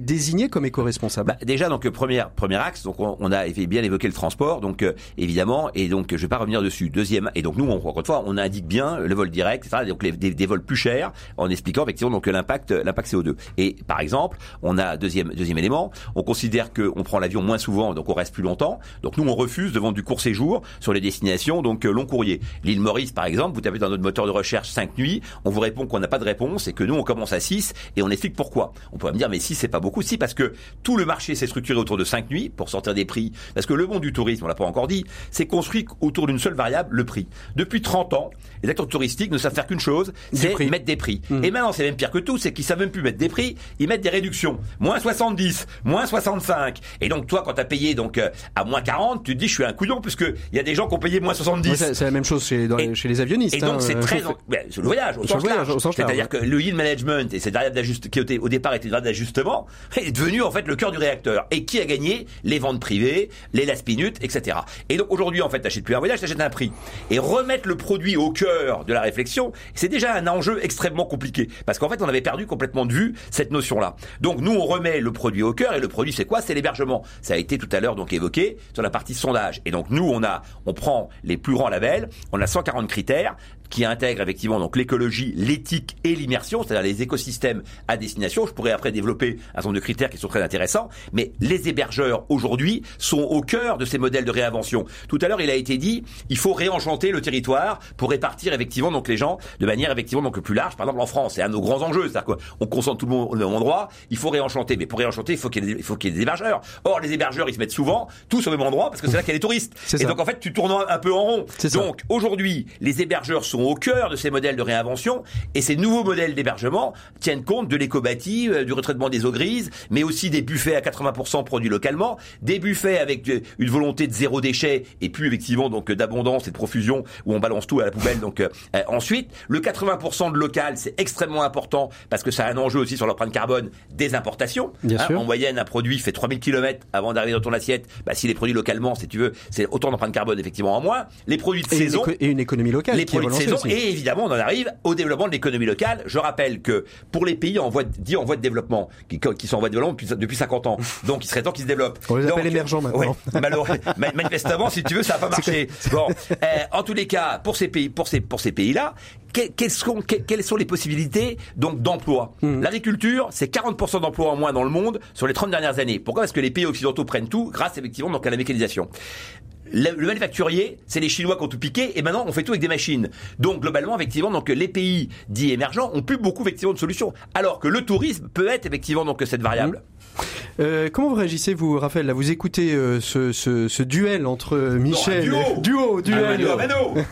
désignez comme éco-responsable? Bah, Déjà, donc premier premier axe. Donc on, on a bien évoqué le transport. Donc évidemment et donc je vais pas revenir dessus. Deuxième, et donc nous, encore une fois, on indique bien le vol direct, etc. Donc les, des, vols plus chers, en expliquant effectivement donc l'impact, l'impact CO2. Et par exemple, on a deuxième deuxième élément, on considère qu'on prend l'avion moins souvent, donc on reste plus longtemps. Donc nous, on refuse de vendre du court séjour sur les destinations donc euh, long courrier. L'île Maurice, par exemple, vous tapez dans notre moteur de recherche 5 nuits, on vous répond qu'on n'a pas de réponse et que nous, on commence à 6 et on explique pourquoi. On pourrait me dire, mais si c'est pas beaucoup, si parce que tout le marché s'est structuré autour de 5 nuits pour sortir des prix. Parce que le monde du tourisme, on l'a pas encore dit, c'est construit autour d'une seule variable, le prix. Depuis 30 ans, les acteurs touristiques ne savent faire qu'une chose, c'est mettre des prix. Mmh. Et maintenant, c'est même pire que tout, c'est qu'ils savent même plus mettre des prix, ils mettent des réductions. Moins 70, moins 65. Et donc, toi, quand tu as payé donc euh, à moins 40, tu te dis, je suis un couillon, puisque il y a des gens qui ont payé moins 70. c'est la même chose chez, les, chez les avionnistes. Et donc, hein, c'est euh, très... Ben, le voyage, au sens large. C'est-à-dire que le yield management et cette variable d'ajustement, qui au départ était une variable d'ajustement, est devenu en fait le cœur du réacteur. Et qui a gagné? Les ventes privées, les last minutes, etc. Et donc, aujourd'hui, en fait, t'achètes plus un voyage, t'achètes un prix. Et remettre le produit au cœur de la réflexion, c'est déjà un enjeu extrêmement compliqué. Parce qu'en fait, on avait perdu complètement de vue cette notion-là. Donc nous, on remet le produit au cœur, et le produit, c'est quoi? C'est l'hébergement. Ça a été tout à l'heure donc évoqué sur la partie sondage. Et donc nous, on a, on prend les plus grands labels, on a 140 critères, qui intègre effectivement donc l'écologie, l'éthique et l'immersion, c'est-à-dire les écosystèmes à destination. Je pourrais après développer un certain nombre de critères qui sont très intéressants, mais les hébergeurs aujourd'hui sont au cœur de ces modèles de réinvention. Tout à l'heure, il a été dit, il faut réenchanter le territoire pour répartir effectivement donc les gens de manière effectivement donc plus large. Par exemple, en France, c'est un de nos grands enjeux, c'est-à-dire qu'on concentre tout le monde au même endroit. Il faut réenchanter, mais pour réenchanter, il faut qu'il y ait des, y ait hébergeurs. Or, les hébergeurs, ils se mettent souvent tous au même endroit parce que c'est là qu'il y a les touristes. Et donc en fait, tu tournes un peu en rond. Donc aujourd'hui, les hébergeurs sont au cœur de ces modèles de réinvention et ces nouveaux modèles d'hébergement tiennent compte de l'éco-bâti, euh, du retraitement des eaux grises, mais aussi des buffets à 80% produits localement, des buffets avec euh, une volonté de zéro déchet et plus effectivement donc d'abondance et de profusion où on balance tout à la poubelle. Donc euh, ensuite, le 80% de local, c'est extrêmement important parce que ça a un enjeu aussi sur l'empreinte carbone des importations. Bien hein, En moyenne, un produit fait 3000 km avant d'arriver dans ton assiette. Bah, s'il est produit localement, si tu veux, c'est autant d'empreinte carbone effectivement en moins. Les produits de saison et une économie locale. Les produits et évidemment, on en arrive au développement de l'économie locale. Je rappelle que pour les pays en voie de, dits en voie de développement, qui, qui sont en voie de développement depuis, depuis 50 ans, donc il serait temps qu'ils se développent. On les appelle émergents maintenant. Ouais, manifestement, si tu veux, ça n'a pas marché. Bon, euh, en tous les cas, pour ces pays, pour ces pour ces pays-là, quelles, sont, quelles sont les possibilités donc d'emploi? Hmm. L'agriculture, c'est 40% d'emplois en moins dans le monde sur les 30 dernières années. Pourquoi? Parce que les pays occidentaux prennent tout grâce effectivement donc à la mécanisation. Le, manufacturier, c'est les Chinois qui ont tout piqué et maintenant on fait tout avec des machines. Donc globalement, effectivement, donc les pays dits émergents ont plus beaucoup effectivement de solutions. Alors que le tourisme peut être effectivement donc cette variable. Euh, comment vous réagissez, vous, Raphaël Là, vous écoutez euh, ce, ce, ce, duel entre Michel, duo, duo, duel,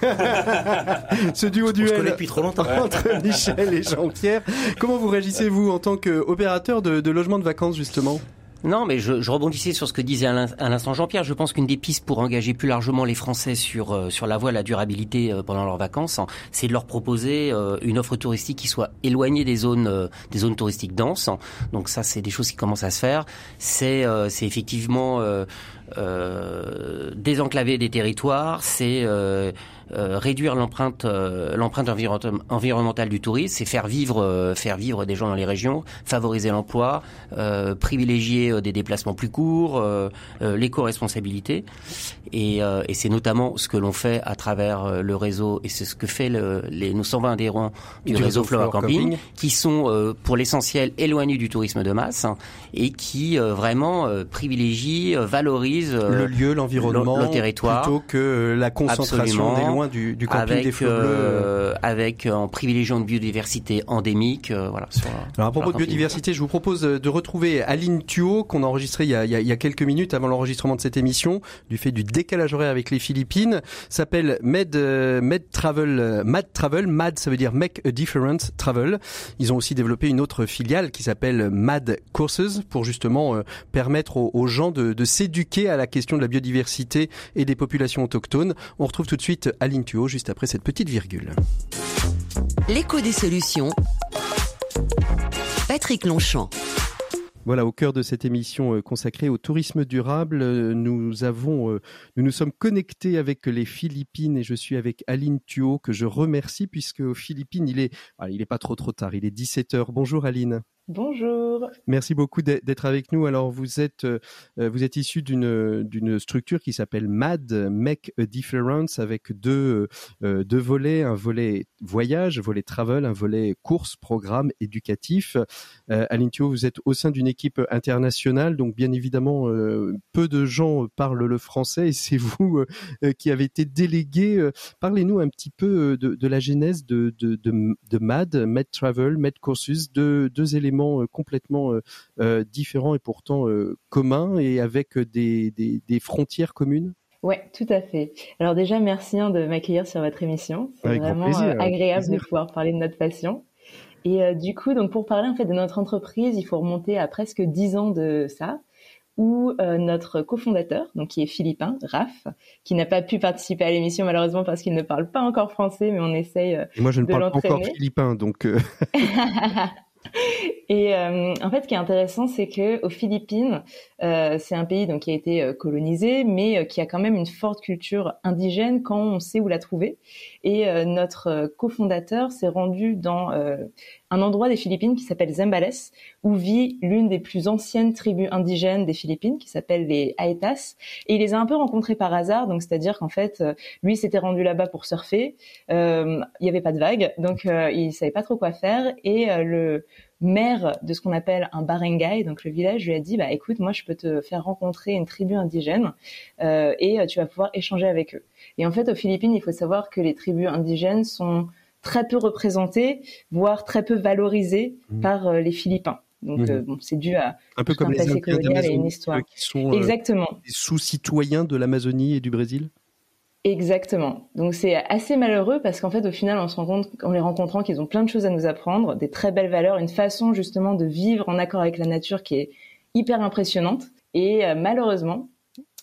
ah, ce duo duel depuis trop longtemps. entre Michel et Jean-Pierre. Comment vous réagissez vous en tant qu'opérateur de, de logement de vacances justement? Non, mais je, rebondissais sur ce que disait à l'instant Jean-Pierre. Je pense qu'une des pistes pour engager plus largement les Français sur euh, sur la voie de la durabilité euh, pendant leurs vacances, hein, c'est de leur proposer euh, une offre touristique qui soit éloignée des zones des zones touristiques denses. Donc ça, c'est des choses qui commencent à se faire. C'est c'est effectivement désenclaver des territoires. C'est euh, réduire l'empreinte euh, l'empreinte environnementale du tourisme, c'est faire vivre euh, faire vivre des gens dans les régions, favoriser l'emploi, privilégier des déplacements plus courts, l'éco-responsabilité, et, et c'est notamment ce que l'on fait à travers le réseau et c'est ce que fait le, les nos 120 adhérents du, réseau Flower Camping, qui sont pour l'essentiel éloignés du tourisme de masse hein, et qui vraiment privilégient, valorisent le lieu, l'environnement, le, territoire. plutôt que la concentration des du, camping avec, des euh, avec euh, en privilégiant une biodiversité endémique. Euh, voilà. Alors à propos de biodiversité, je vous propose de retrouver Aline Thuot qu'on a enregistré il y a, il y a, quelques minutes avant l'enregistrement de cette émission, du fait du décalage horaire avec les Philippines. S'appelle Med Med Travel, Mad Travel. Mad, ça veut dire Make a Difference Travel. Ils ont aussi développé une autre filiale qui s'appelle Mad Courses pour justement permettre aux, gens de, de s'éduquer à la question de la biodiversité et des populations autochtones. On retrouve tout de suite Aline Thuot juste après cette petite virgule. L'écho des solutions. Patrick Longchamp. Voilà, au cœur de cette émission euh, consacrée au tourisme durable, euh, nous avons, euh, nous nous sommes connectés avec les Philippines et je suis avec Aline Thuot que je remercie puisque aux Philippines il est, ah, il est pas trop trop tard, il est 17 h Bonjour Aline. Bonjour. Merci beaucoup d'être avec nous. Alors vous êtes euh, vous êtes issu d'une structure qui s'appelle MAD Make a Difference avec deux euh, deux volets, un volet voyage, volet travel, un volet course, programme éducatif. Euh, Aline Thio, vous êtes au sein d'une équipe internationale, donc bien évidemment euh, peu de gens parlent le français et c'est vous qui avez été délégué. Parlez-nous un petit peu de, la genèse de MAD, MAD Travel, MAD Courses, deux, deux éléments euh, complètement euh, euh, différents et pourtant communs et avec des, frontières communes? Oui, tout à fait. Alors déjà, merci hein, de m'accueillir sur votre émission. C'est vraiment agréable de pouvoir parler de notre passion. Et du coup, donc pour parler en fait de notre entreprise, il faut remonter à presque dix ans de ça, où notre cofondateur, donc qui est philippin, Raph, qui n'a pas pu participer à l'émission malheureusement parce qu'il ne parle pas encore français, mais on essaye. Et moi, je ne parle pas encore philippin, donc. Et euh, en fait, ce qui est intéressant, c'est que aux Philippines, euh, c'est un pays donc qui a été euh, colonisé, mais euh, qui a quand même une forte culture indigène quand on sait où la trouver. Et euh, notre cofondateur s'est rendu dans un endroit des Philippines qui s'appelle Zambales, où vit l'une des plus anciennes tribus indigènes des Philippines, qui s'appelle les Aetas. Et il les a un peu rencontrés par hasard, donc c'est-à-dire qu'en fait, lui s'était rendu là-bas pour surfer. Il n'y avait pas de vagues, donc il savait pas trop quoi faire. Et le maire de ce qu'on appelle un barangay, donc le village, lui a dit bah écoute, moi je peux te faire rencontrer une tribu indigène euh, et euh, tu vas pouvoir échanger avec eux. Et en fait, aux Philippines, il faut savoir que les tribus indigènes sont très peu représentées, voire très peu valorisées mmh. par euh, les Philippins. Donc mmh. bon, c'est dû à un peu comme les colonial et une histoire. Qui sont Exactement. des sous-citoyens de l'Amazonie et du Brésil. Exactement. Donc c'est assez malheureux parce qu'en fait au final on se rend compte en les rencontrant qu'ils ont plein de choses à nous apprendre, des très belles valeurs, une façon justement de vivre en accord avec la nature qui est hyper impressionnante. Et euh, malheureusement,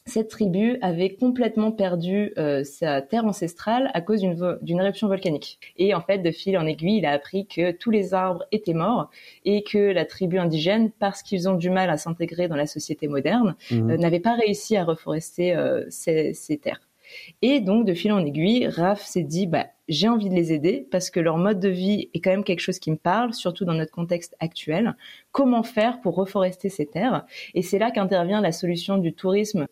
cette tribu avait complètement perdu euh, sa terre ancestrale à cause d'une éruption volcanique. Et en fait, de fil en aiguille, il a appris que tous les arbres étaient morts et que la tribu indigène, parce qu'ils ont du mal à s'intégrer dans la société moderne, mmh. euh, n'avait pas réussi à reforester ces, ces terres. Et donc, de fil en aiguille, Raph s'est dit, bah, j'ai envie de les aider parce que leur mode de vie est quand même quelque chose qui me parle, surtout dans notre contexte actuel. Comment faire pour reforester ces terres? Et c'est là qu'intervient la solution du tourisme.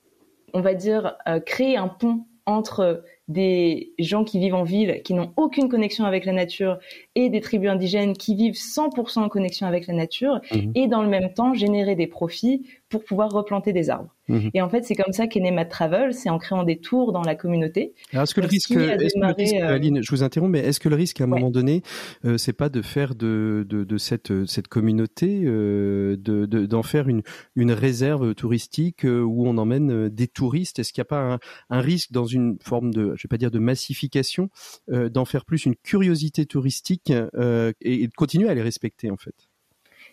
On va dire euh, créer un pont entre des gens qui vivent en ville, qui n'ont aucune connexion avec la nature, et des tribus indigènes qui vivent 100% en connexion avec la nature, mhm. et dans le même temps générer des profits pour pouvoir replanter des arbres. Mhm. Et en fait, c'est comme ça qu'est né Mad Travel, c'est en créant des tours dans la communauté. Alors, est-ce que, le risque, euh, Aline, je vous interromps, mais est-ce que le risque, à un moment donné, euh, c'est pas de faire de, de, de cette, cette communauté, euh, de, d'en faire une, une réserve touristique euh, où on emmène des touristes? Est-ce qu'il n'y a pas un, un, risque dans une forme de, je vais pas dire de massification, d'en faire plus une curiosité touristique et, et de continuer à les respecter, en fait?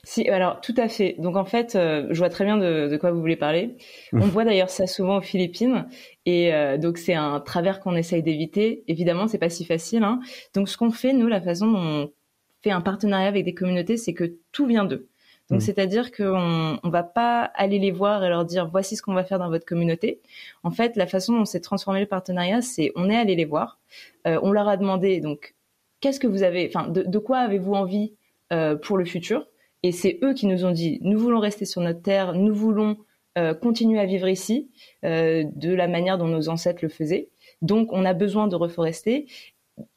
Si, alors tout à fait. Donc en fait, euh, je vois très bien de, de, quoi vous voulez parler. On voit d'ailleurs ça souvent aux Philippines, et euh, donc c'est un travers qu'on essaye d'éviter. Évidemment, c'est pas si facile. Hein. Donc ce qu'on fait, nous, la façon dont on fait un partenariat avec des communautés, c'est que tout vient d'eux. Donc, c'est-à-dire qu'on on va pas aller les voir et leur dire voici ce qu'on va faire dans votre communauté. En fait, la façon dont s'est transformé le partenariat, c'est on est allé les voir, euh, on leur a demandé donc qu'est-ce que vous avez, enfin de, de, quoi avez-vous envie euh, pour le futur? Et c'est eux qui nous ont dit, nous voulons rester sur notre terre, nous voulons euh, continuer à vivre ici euh, de la manière dont nos ancêtres le faisaient. Donc, on a besoin de reforester.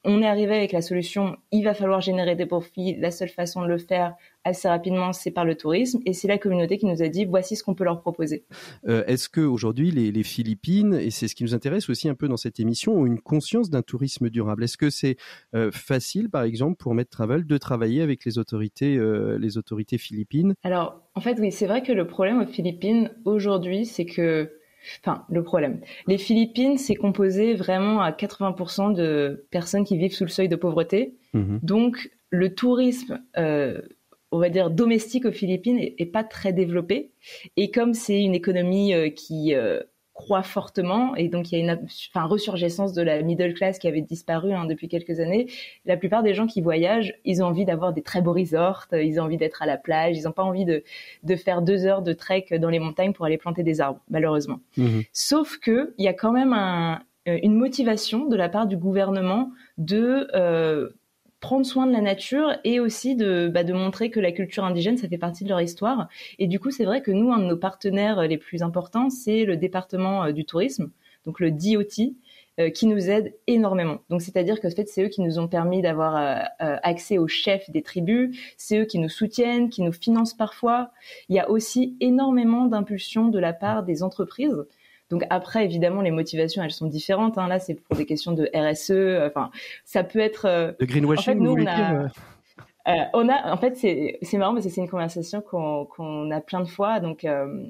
On est arrivé avec la solution, il va falloir générer des profits. La seule façon de le faire, assez rapidement, c'est par le tourisme. Et c'est la communauté qui nous a dit, voici ce qu'on peut leur proposer. Euh, Est-ce que aujourd'hui les, les, Philippines, et c'est ce qui nous intéresse aussi un peu dans cette émission, ont une conscience d'un tourisme durable? Est-ce que c'est euh, facile, par exemple, pour Med Travel de travailler avec les autorités, euh, les autorités philippines? Alors, en fait, oui, c'est vrai que le problème aux Philippines aujourd'hui, c'est que Enfin, le problème. Les Philippines, c'est composé vraiment à 80% de personnes qui vivent sous le seuil de pauvreté. Mmh. Donc, le tourisme euh, on va dire domestique aux Philippines est, pas très développé et comme c'est une économie euh, qui euh, croît fortement et donc il y a une enfin, resurgescence de la middle class qui avait disparu hein, depuis quelques années. La plupart des gens qui voyagent, ils ont envie d'avoir des très beaux resorts, ils ont envie d'être à la plage, ils n'ont pas envie de, de faire deux heures de trek dans les montagnes pour aller planter des arbres, malheureusement. Mmh. Sauf que il y a quand même un, euh, une motivation de la part du gouvernement de euh, prendre soin de la nature et aussi de, bah, de montrer que la culture indigène, ça fait partie de leur histoire. Et du coup, c'est vrai que nous, un de nos partenaires les plus importants, c'est le département euh, du tourisme, donc le DOT, euh, qui nous aide énormément. Donc, c'est-à-dire que en fait, c'est eux qui nous ont permis d'avoir euh, accès aux chefs des tribus, c'est eux qui nous soutiennent, qui nous financent parfois. Il y a aussi énormément d'impulsions de la part des entreprises. Donc après, évidemment, les motivations, elles sont différentes. Hein. Là, c'est pour des questions de RSE. Euh, enfin, ça peut être. Euh, de greenwashing, en fait, nous, on a, euh on a, en fait, c'est marrant parce que c'est une conversation qu'on a plein de fois. Donc, euh,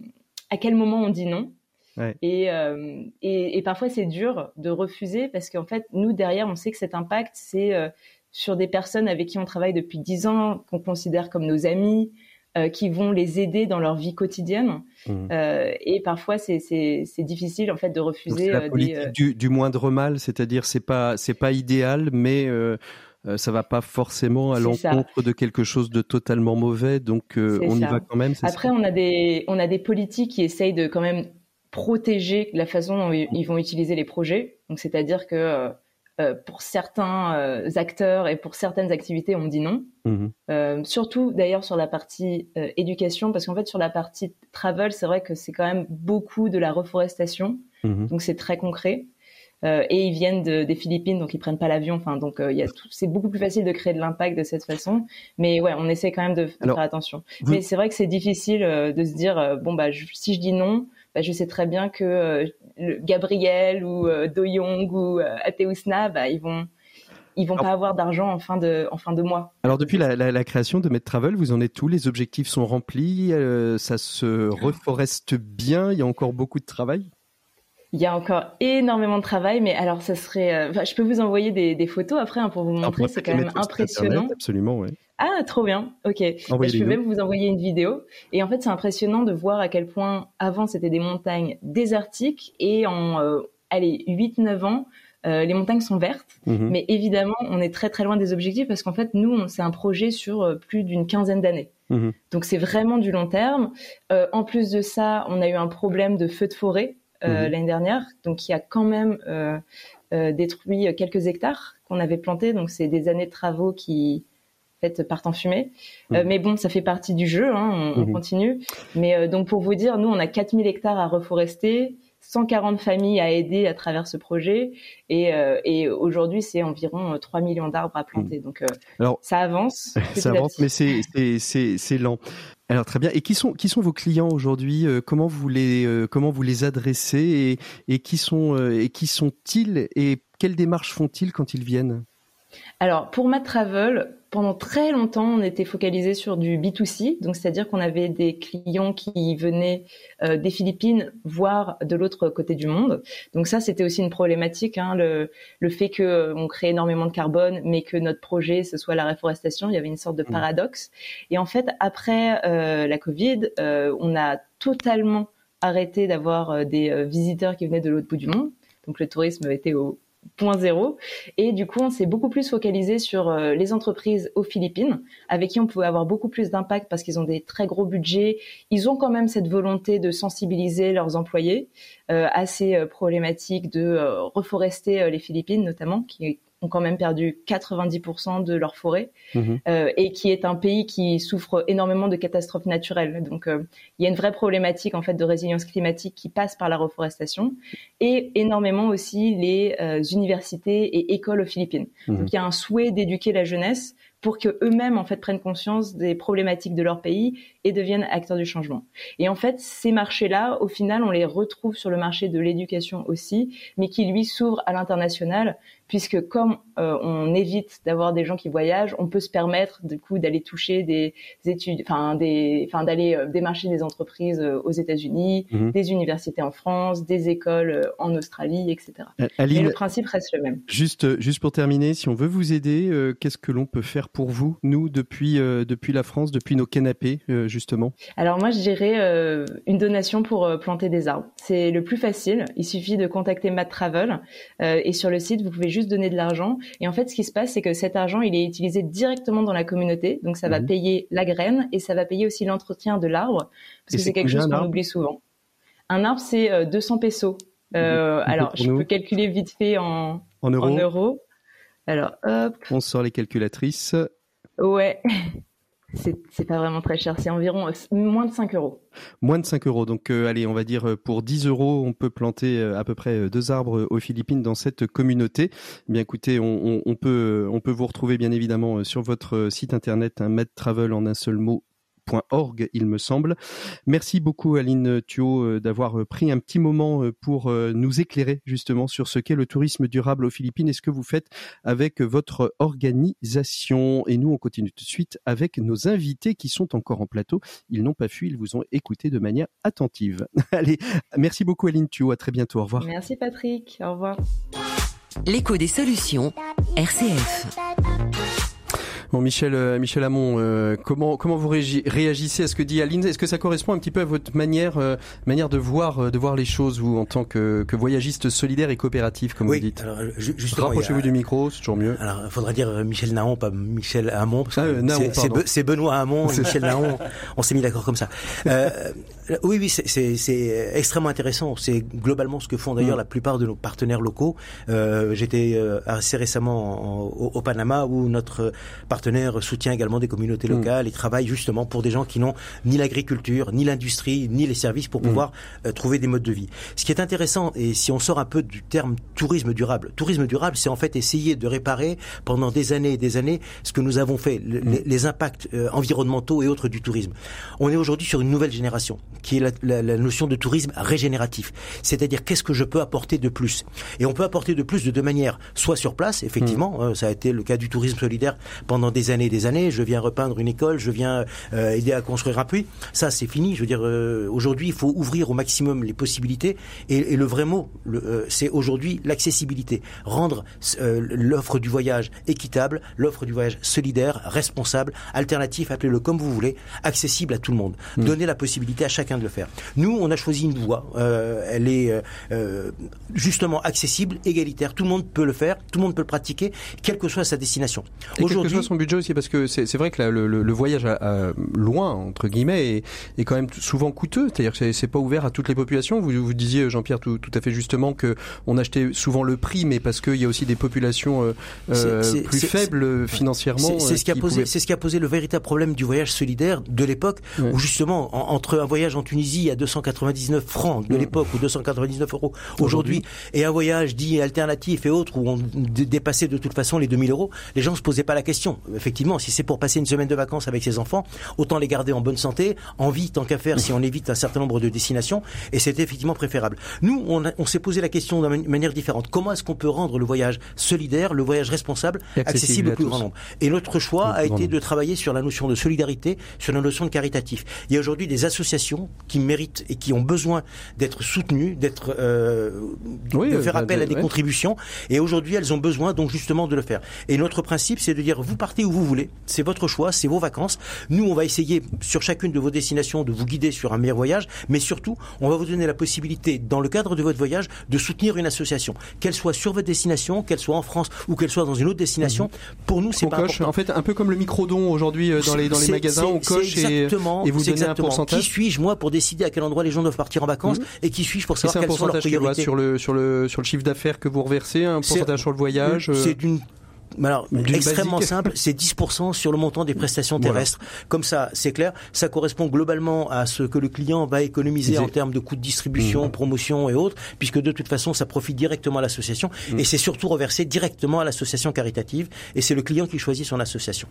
à quel moment on dit non? Ouais. et, euh, et, et, parfois, c'est dur de refuser parce qu'en fait, nous derrière, on sait que cet impact, c'est sur des personnes avec qui on travaille depuis dix ans, qu'on considère comme nos amis, euh, qui vont les aider dans leur vie quotidienne. Mmh. Euh, et parfois, c'est difficile en fait de refuser. la euh, politique des, du, du, moindre mal, c'est-à-dire c'est pas c'est pas idéal, mais ça va pas forcément à l'encontre de quelque chose de totalement mauvais, donc on ça. y va quand même. Après, ça? On a des on a des politiques qui essayent de quand même protéger la façon dont ils vont utiliser les projets. Donc c'est-à-dire que pour certains euh, acteurs et pour certaines activités, on dit non. Mmh. Euh, surtout d'ailleurs sur la partie euh, éducation, parce qu'en fait sur la partie travel, c'est vrai que c'est quand même beaucoup de la reforestation, mmh. donc c'est très concret. et ils viennent de, des Philippines, donc ils prennent pas l'avion. Enfin, donc il y a c'est beaucoup plus facile de créer de l'impact de cette façon. Mais ouais, on essaie quand même de, de Alors, faire attention. Vous... Mais c'est vrai que c'est difficile de se dire bon bah je, si je dis non, bah, je sais très bien que Gabriel ou euh, Do Young ou euh, Ateusna, bah, ils vont ils vont pas avoir d'argent en fin de en fin de mois. Alors depuis la, la, la création de Med Travel, vous en êtes tous les objectifs sont remplis, euh, ça se reforeste bien, il y a encore beaucoup de travail? Il y a encore énormément de travail, mais alors ça serait. Euh, je peux vous envoyer des, des photos après hein, pour vous montrer. C'est quand même impressionnant. Internet, absolument, oui. Ah, trop bien. Ok. Bah, je peux même vous envoyer une vidéo. Et en fait, c'est impressionnant de voir à quel point avant c'était des montagnes désertiques et en euh, allez 8-9 ans. Euh, les montagnes sont vertes, -hmm. mais évidemment, on est très très loin des objectifs parce qu'en fait, nous, c'est un projet sur euh, plus d'une quinzaine d'années. -hmm. Donc, c'est vraiment du long terme. En plus de ça, on a eu un problème de feu de forêt -hmm. l'année dernière, donc qui a quand même détruit quelques hectares qu'on avait plantés. Donc, c'est des années de travaux qui fait partent en fumée. Mmh. Euh, mais bon, ça fait partie du jeu, hein, on, mmh. on, continue. Mais euh, donc pour vous dire, nous on a 4000 hectares à reforester. 140 familles à aider à travers ce projet. Et, euh, et aujourd'hui, c'est environ 3 millions d'arbres à planter. Mmh. Donc, Alors, ça avance. Ça avance, mais c'est lent. Alors très bien. Et qui sont qui sont vos clients aujourd'hui Comment vous les comment vous les adressez et, et qui sont et qui sont-ils et quelles démarches font-ils quand ils viennent? Alors pour Mad Travel, pendant très longtemps, on était focalisé sur du B2C, donc c'est-à-dire qu'on avait des clients qui venaient euh, des Philippines, voire de l'autre côté du monde. Donc ça, c'était aussi une problématique, hein, le, le fait que euh, on crée énormément de carbone, mais que notre projet ce soit la réforestation. Il y avait une sorte de mmh. paradoxe. Et en fait, après euh, la Covid, on a totalement arrêté d'avoir des visiteurs qui venaient de l'autre bout du monde. Donc le tourisme était au point zéro. Et du coup, on s'est beaucoup plus focalisé sur euh, les entreprises aux Philippines, avec qui on pouvait avoir beaucoup plus d'impact parce qu'ils ont des très gros budgets. Ils ont quand même cette volonté de sensibiliser leurs employés euh, à ces euh, problématiques de reforester les Philippines, notamment, qui ont quand même perdu 90% de leur forêt mhm. euh, et qui est un pays qui souffre énormément de catastrophes naturelles. Donc euh, il y a une vraie problématique en fait de résilience climatique qui passe par la reforestation et énormément aussi les euh, universités et écoles aux Philippines. Mhm. Donc il y a un souhait d'éduquer la jeunesse pour que eux-mêmes en fait prennent conscience des problématiques de leur pays et deviennent acteurs du changement. Et en fait, ces marchés-là, au final, on les retrouve sur le marché de l'éducation aussi, mais qui lui s'ouvre à l'international, puisque comme euh, on évite d'avoir des gens qui voyagent, on peut se permettre du coup d'aller toucher des études, enfin des, enfin d'aller euh, démarcher des entreprises euh, aux États-Unis, mhm. des universités en France, des écoles en Australie, etc. Aline, Mais le principe reste le même. Juste, juste pour terminer, si on veut vous aider, qu'est-ce que l'on peut faire pour vous, nous, depuis depuis la France, depuis nos canapés, justement? Alors moi, je dirais une donation pour planter des arbres. C'est le plus facile. Il suffit de contacter Matt Travel et sur le site, vous pouvez juste donner de l'argent. Et en fait, ce qui se passe, c'est que cet argent, il est utilisé directement dans la communauté. Donc, ça va mhm. payer la graine et ça va payer aussi l'entretien de l'arbre. Parce que c'est quelque chose qu'on oublie souvent. Un arbre, c'est 200 euh, pesos. Euh, alors, je peux calculer vite fait en, en euros. Alors, hop. On sort les calculatrices. Ouais. C'est pas vraiment très cher, c'est environ euh, moins de 5 euros. Moins de 5 euros, donc euh, allez, on va dire euh, pour 10 euros, on peut planter à peu près deux arbres aux Philippines dans cette communauté. Eh bien écoutez, on, peut, on peut vous retrouver bien évidemment sur votre site internet, un hein, Travel en un seul mot org, il me semble. Merci beaucoup Aline Thuot euh, d'avoir euh, pris un petit moment euh, pour nous éclairer justement sur ce qu'est le tourisme durable aux Philippines et ce que vous faites avec votre organisation. Et nous, on continue tout de suite avec nos invités qui sont encore en plateau. Ils n'ont pas fui, ils vous ont écouté de manière attentive. Allez, merci beaucoup Aline Thuot, à très bientôt, au revoir. Merci Patrick, au revoir. L'écho des solutions, RCF. Bon, Michel, euh, Michel Hamon, euh, comment comment vous réagissez? À ce que dit Aline Est-ce que ça correspond un petit peu à votre manière euh, manière de voir de voir les choses, vous, en tant que, que voyagiste solidaire et coopératif, comme vous dites? alors, justement, Rapprochez-vous du micro, c'est toujours mieux. Alors, il faudrait dire Michel Naon, pas Michel Hamon, parce que c'est Benoît Hamon, Michel Naon. On s'est mis d'accord comme ça. oui, oui, c'est extrêmement intéressant. C'est globalement ce que font d'ailleurs mm. la plupart de nos partenaires locaux. J'étais assez récemment au, au, Panama où notre partenaire partenaire soutient également des communautés mm. locales et travaille justement pour des gens qui n'ont ni l'agriculture, ni l'industrie, ni les services pour mm. pouvoir euh, trouver des modes de vie. Ce qui est intéressant, et si on sort un peu du terme tourisme durable, tourisme durable, c'est en fait essayer de réparer pendant des années et des années ce que nous avons fait, mm. les, impacts euh, environnementaux et autres du tourisme. On est aujourd'hui sur une nouvelle génération, qui est la, la notion de tourisme régénératif. C'est-à-dire qu'est-ce que je peux apporter de plus? Et on peut apporter de plus de deux manières, soit sur place, effectivement, euh, ça a été le cas du tourisme solidaire pendant des années et des années. Je viens repeindre une école, je viens euh, aider à construire un puits. Ça, c'est fini. Je veux dire, euh, aujourd'hui, il faut ouvrir au maximum les possibilités. Et, le vrai mot, euh, c'est aujourd'hui l'accessibilité. Rendre l'offre du voyage équitable, l'offre du voyage solidaire, responsable, alternatif, appelez-le comme vous voulez, accessible à tout le monde. Mmh. Donner la possibilité à chacun de le faire. Nous, on a choisi une voie. elle est justement accessible, égalitaire. Tout le monde peut le faire, tout le monde peut le pratiquer, quelle que soit sa destination. Aujourd'hui, budget aussi parce que c'est vrai que le, le, voyage à, loin entre guillemets est, est, quand même souvent coûteux. C'est-à-dire que c'est pas ouvert à toutes les populations. Vous, vous disiez Jean-Pierre tout, tout, à fait justement que on achetait souvent le prix, mais parce qu'il y a aussi des populations euh, euh plus faibles financièrement. C'est ce qui a posé, c'est ce qui a posé le véritable problème du voyage solidaire de l'époque, où justement entre un voyage en Tunisie à 299 francs de l'époque ou 299 euros aujourd'hui et un voyage dit alternatif et autres où on dépassait de toute façon les 2000 euros, les gens se posaient pas la question. Effectivement, si c'est pour passer une semaine de vacances avec ses enfants, autant les garder en bonne santé, en vie tant qu'à faire si on évite un certain nombre de destinations et c'était effectivement préférable. Nous, on, on s'est posé la question d'une manière différente. Comment est-ce qu'on peut rendre le voyage solidaire, le voyage responsable, accessible, au plus grand nombre? Et notre choix a été de travailler sur la notion de solidarité, sur la notion de caritatif. Il y a aujourd'hui des associations qui méritent et qui ont besoin d'être soutenues, d'être euh, de faire appel à des contributions. Et aujourd'hui, elles ont besoin donc justement de le faire. Et notre principe, c'est de dire vous partez où vous voulez, c'est votre choix, c'est vos vacances. Nous, on va essayer sur chacune de vos destinations de vous guider sur un meilleur voyage, mais surtout, on va vous donner la possibilité, dans le cadre de votre voyage, de soutenir une association, qu'elle soit sur votre destination, qu'elle soit en France ou qu'elle soit dans une autre destination. Mhm. Pour nous, c'est pas coche, En fait, un peu comme le micro-don aujourd'hui euh, dans les, dans les magasins, on coche et, et, vous donnez un pourcentage. Qui suis-je, moi, pour décider à quel endroit les gens doivent partir en vacances mhm. et qui suis-je pour savoir quelles sont leurs priorités sur le, sur, le, sur le chiffre d'affaires que vous reversez, un pourcentage sur le voyage C'est d'une alors, extrêmement simple, c'est 10% sur le montant des prestations terrestres. Comme ça, c'est clair. Ça correspond globalement à ce que le client va économiser en termes de coûts de distribution, mmh. promotion et autres, puisque de toute façon, ça profite directement à l'association. Mmh. Et c'est surtout reversé directement à l'association caritative. Et c'est le client qui choisit son association.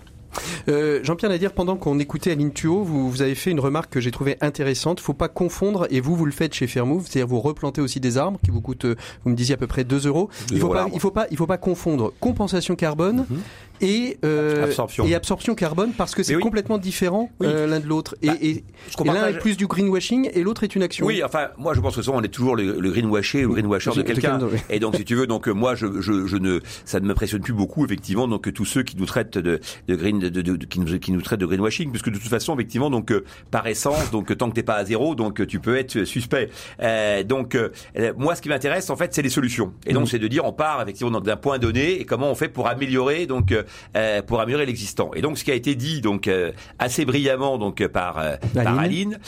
Euh, Jean-Pierre Nadir, pendant qu'on écoutait Aline Tuo, vous, vous avez fait une remarque que j'ai trouvée intéressante. Faut pas confondre, et vous, vous le faites chez Fairmove, c'est-à-dire vous replantez aussi des arbres qui vous coûtent, euh, vous me disiez à peu près 2 euros. Il faut pas, il faut pas, il faut pas confondre compensation carbone mhm et, euh, absorption. et absorption carbone parce que c'est complètement différent euh, l'un de l'autre. Et, bah, et, l'un est plus du greenwashing et l'autre est une action. Oui, enfin, moi je pense que souvent on est toujours le, le greenwasher ou le greenwasher de quelqu'un. Et donc si tu veux, donc moi je, je, je ne, ça ne m'impressionne plus beaucoup effectivement. Donc tous ceux qui nous traitent de, de green, de, de, qui, nous, qui nous traitent de greenwashing, puisque de toute façon effectivement donc euh, par essence, donc tant que t'es pas à zéro, donc tu peux être suspect. Euh, donc euh, moi ce qui m'intéresse en fait c'est les solutions. Et donc mmh. c'est de dire on part effectivement d'un point donné et comment on fait pour améliorer donc euh, pour améliorer l'existant. Et donc ce qui a été dit donc euh, assez brillamment donc par euh, par Aline,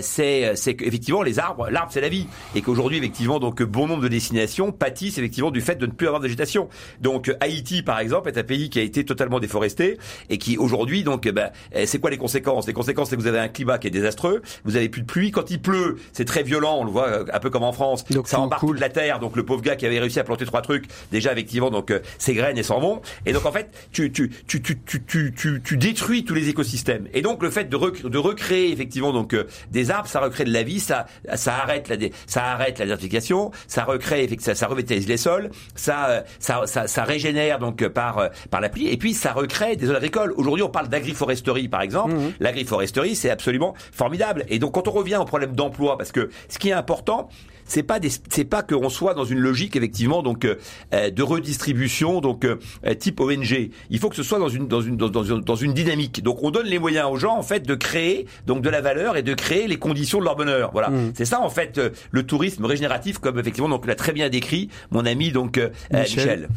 c'est c'est qu'effectivement les arbres, l'arbre c'est la vie et qu'aujourd'hui effectivement donc bon nombre de destinations pâtissent effectivement du fait de ne plus avoir de végétation. Donc Haïti par exemple est un pays qui a été totalement déforesté et qui aujourd'hui donc ben, c'est quoi les conséquences? Les conséquences c'est que vous avez un climat qui est désastreux, vous avez plus de pluie, quand il pleut c'est très violent, on le voit un peu comme en France, donc, ça embarque toute la terre. Donc le pauvre gars qui avait réussi à planter trois trucs déjà effectivement donc ses graines et s'en vont. Et donc en fait tu, tu, tu, tu, tu, tu, tu, détruis tous les écosystèmes. Et donc le fait de, de recréer effectivement donc euh, des arbres, ça recrée de la vie, ça, ça arrête la, ça arrête la désertification, ça recrée, ça, ça revitalise les sols, ça, euh, ça, ça, ça régénère donc par euh, par la pluie, et puis ça recrée des zones agricoles. Aujourd'hui, on parle d'agriforesterie par exemple. Mmh. L'agriforesterie, c'est absolument formidable. Et donc quand on revient au problème d'emploi, parce que ce qui est important, c'est pas c'est pas qu'on soit dans une logique effectivement donc euh, euh, de redistribution donc euh, type ONG. Il faut que ce soit dans une dans une dans, une dans une dynamique. Donc on donne les moyens aux gens en fait de créer donc de la valeur et de créer les conditions de leur bonheur. Voilà, mmh. c'est ça en fait le tourisme régénératif comme effectivement donc l'a très bien décrit mon ami donc Michel.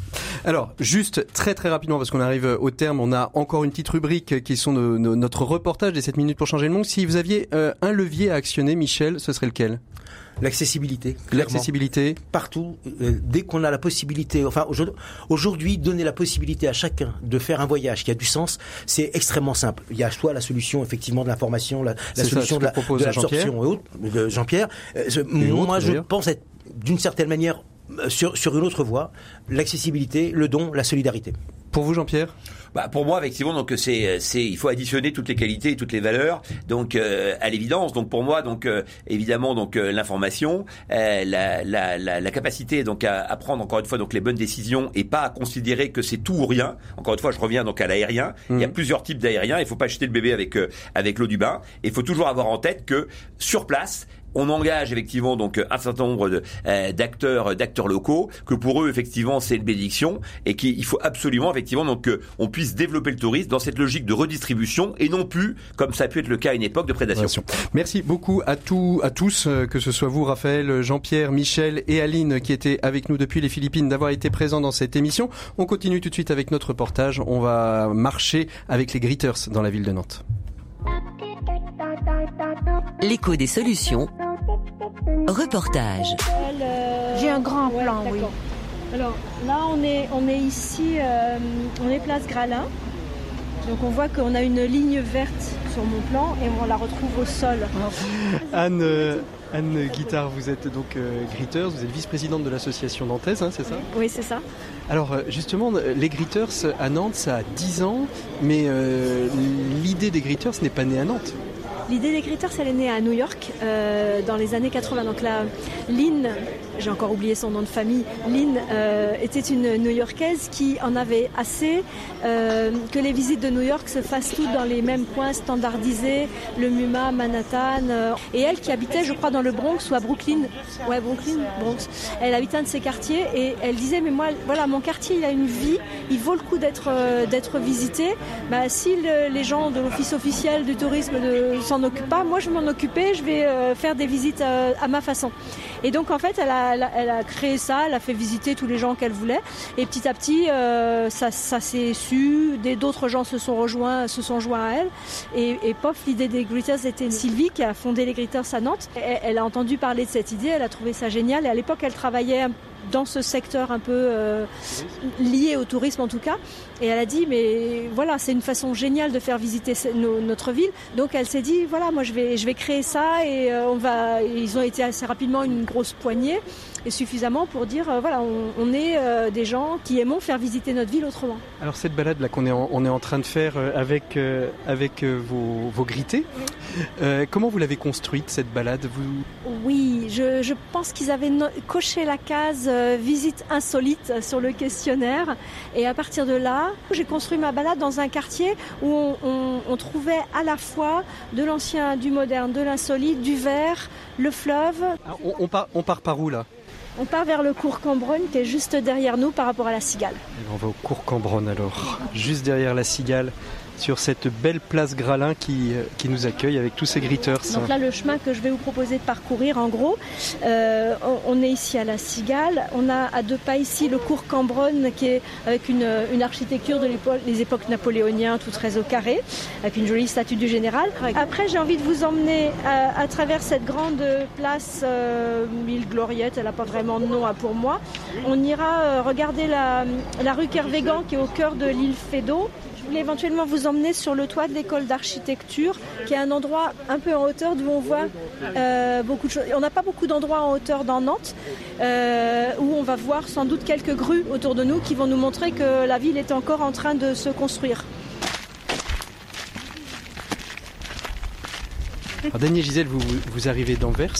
Alors juste très très rapidement parce qu'on arrive au terme, on a encore une petite rubrique qui sont notre reportage des 7 minutes pour changer le monde. Si vous aviez un levier à actionner, Michel, ce serait lequel? L'accessibilité. L'accessibilité. Partout. Euh, dès qu'on a la possibilité, enfin aujourd'hui, donner la possibilité à chacun de faire un voyage qui a du sens, c'est extrêmement simple. Il y a soit la solution effectivement de l'information, la, solution de l'absorption et autres, de Jean-Pierre. Euh, moi, je pense être d'une certaine manière euh, sur, sur une autre voie, l'accessibilité, le don, la solidarité. Pour vous, Jean-Pierre? Bah, pour moi, effectivement, donc c'est, c'est, il faut additionner toutes les qualités et toutes les valeurs. Donc, euh, à l'évidence, donc pour moi, donc euh, évidemment, donc euh, l'information, la, la, la, la, capacité donc à, à, prendre encore une fois donc les bonnes décisions et pas à considérer que c'est tout ou rien. Encore une fois, je reviens donc à l'aérien. Il y a mmh. plusieurs types d'aériens. Il faut pas jeter le bébé avec avec l'eau du bain. Il faut toujours avoir en tête que sur place, on engage effectivement donc un certain nombre d'acteurs d'acteurs locaux que pour eux effectivement c'est une bénédiction et qu'il faut absolument effectivement donc on puisse développer le tourisme dans cette logique de redistribution et non plus comme ça a pu être le cas à une époque de prédation. Merci beaucoup à tous à tous que ce soit vous Raphaël, Jean-Pierre, Michel et Aline qui étaient avec nous depuis les Philippines d'avoir été présents dans cette émission. On continue tout de suite avec notre reportage. On va marcher avec les Gritters dans la ville de Nantes. L'écho des solutions. Reportage. J'ai un grand plan, oui. Alors là, on est, on est ici, euh, on est place Gralin. Donc on voit qu'on a une ligne verte sur mon plan et on la retrouve au sol. Anne, euh, Anne Guittard, vous êtes donc euh, Gritters, vous êtes vice-présidente de l'association nantaise, hein, c'est ça? Oui, c'est ça. Alors euh, justement, les Gritters à Nantes, ça a 10 ans, mais l'idée des Gritters n'est pas née à Nantes. L'idée Gritters, elle est née à New York dans les années 80. Donc là, Lynn, j'ai encore oublié son nom de famille, Lynn euh, était une New-Yorkaise qui en avait assez euh, que les visites de New York se fassent toutes dans les mêmes coins standardisés, le MUMA, Manhattan. Euh, et elle qui habitait, je crois, dans le Bronx ou à Brooklyn. Ouais, Brooklyn, Bronx. Elle habitait un de ces quartiers et elle disait, mais moi, voilà, mon quartier, il a une vie, il vaut le coup d'être d'être visité. Bah, si les gens de l'office officiel du tourisme ne s'en occupent pas, moi je m'en occuper, je vais faire des visites à ma façon. Et donc en fait, elle a elle créé ça, elle a fait visiter tous les gens qu'elle voulait. Et petit à petit, euh, ça, s'est su. D'autres gens se sont rejoints, se sont joints à elle. Et, et pof, l'idée des Gritters était Sylvie qui a fondé les Gritters à Nantes. elle a entendu parler de cette idée, elle a trouvé ça génial. Et à l'époque, elle travaillait dans ce secteur un peu euh, lié au tourisme en tout cas. Et elle a dit, mais voilà, c'est une façon géniale de faire visiter notre ville. Donc elle s'est dit, voilà, moi je vais, je vais créer ça et euh, on va. ils ont été assez rapidement une grosse poignée et suffisamment pour dire, euh, voilà, on, est des gens qui aimons faire visiter notre ville autrement. Alors cette balade là qu'on est en, on est en train de faire avec avec vos, vos grittés, comment vous l'avez construite cette balade vous... Oui, je, je pense qu'ils avaient coché la case euh, visite insolite sur le questionnaire. Et à partir de là, j'ai construit ma balade dans un quartier où on, trouvait à la fois de l'ancien, du moderne, de l'insolite, du vert, le fleuve. Ah, on, part, on part par où là? On part vers le cours Cambronne qui est juste derrière nous par rapport à la cigale. On va au cours Cambronne alors, juste derrière la cigale sur cette belle place Gralin qui, euh, qui nous accueille avec tous ces gritters. Donc là, le chemin que je vais vous proposer de parcourir, en gros, euh, on est ici à la Cigale. On a à deux pas ici le cours Cambronne qui est avec une, une architecture de l'époque, les époques napoléoniennes, tout très au carré, avec une jolie statue du général. Après, j'ai envie de vous emmener à, à travers cette grande place euh, Mille Gloriettes. Elle n'a pas vraiment de nom pour moi. On ira euh, regarder la, la rue Kervégan qui est au cœur de l'île Fédot voulais éventuellement vous emmener sur le toit de l'école d'architecture, qui est un endroit un peu en hauteur d'où on voit euh, beaucoup de choses. On n'a pas beaucoup d'endroits en hauteur dans Nantes, euh, où on va voir sans doute quelques grues autour de nous qui vont nous montrer que la ville est encore en train de se construire. Alors Daniel Gisèle, vous, vous arrivez d'Anvers,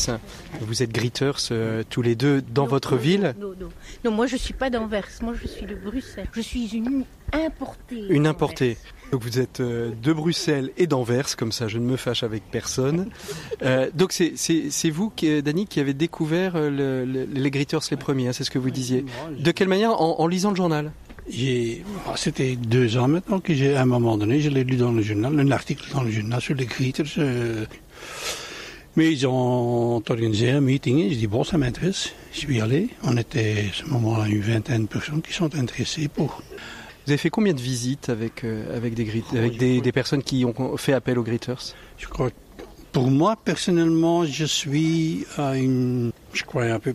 vous êtes gritters euh, tous les deux dans votre ville. Non, non, non, moi je ne suis pas d'Anvers, moi je suis de Bruxelles. Je suis une importée. Une importée. Donc vous êtes euh, de Bruxelles et d'Anvers, comme ça je ne me fâche avec personne. Euh, donc c'est vous, qui, Dani, qui avez découvert les gritters les premiers, hein, c'est ce que vous disiez. De quelle manière? En, lisant le journal? Ah, c'était deux ans maintenant que j'ai, à un moment donné, je l'ai lu dans le journal, un article dans le journal sur les gritters. Mais ils ont organisé un meeting et je dis bon, ça m'intéresse, je vais y aller. On était à ce moment-là une vingtaine de personnes qui sont intéressées pour. Vous avez fait combien de visites avec, euh, avec, des, avec des, des, personnes qui ont fait appel aux greeters? Je crois pour moi, personnellement, je suis à une, je crois un peu,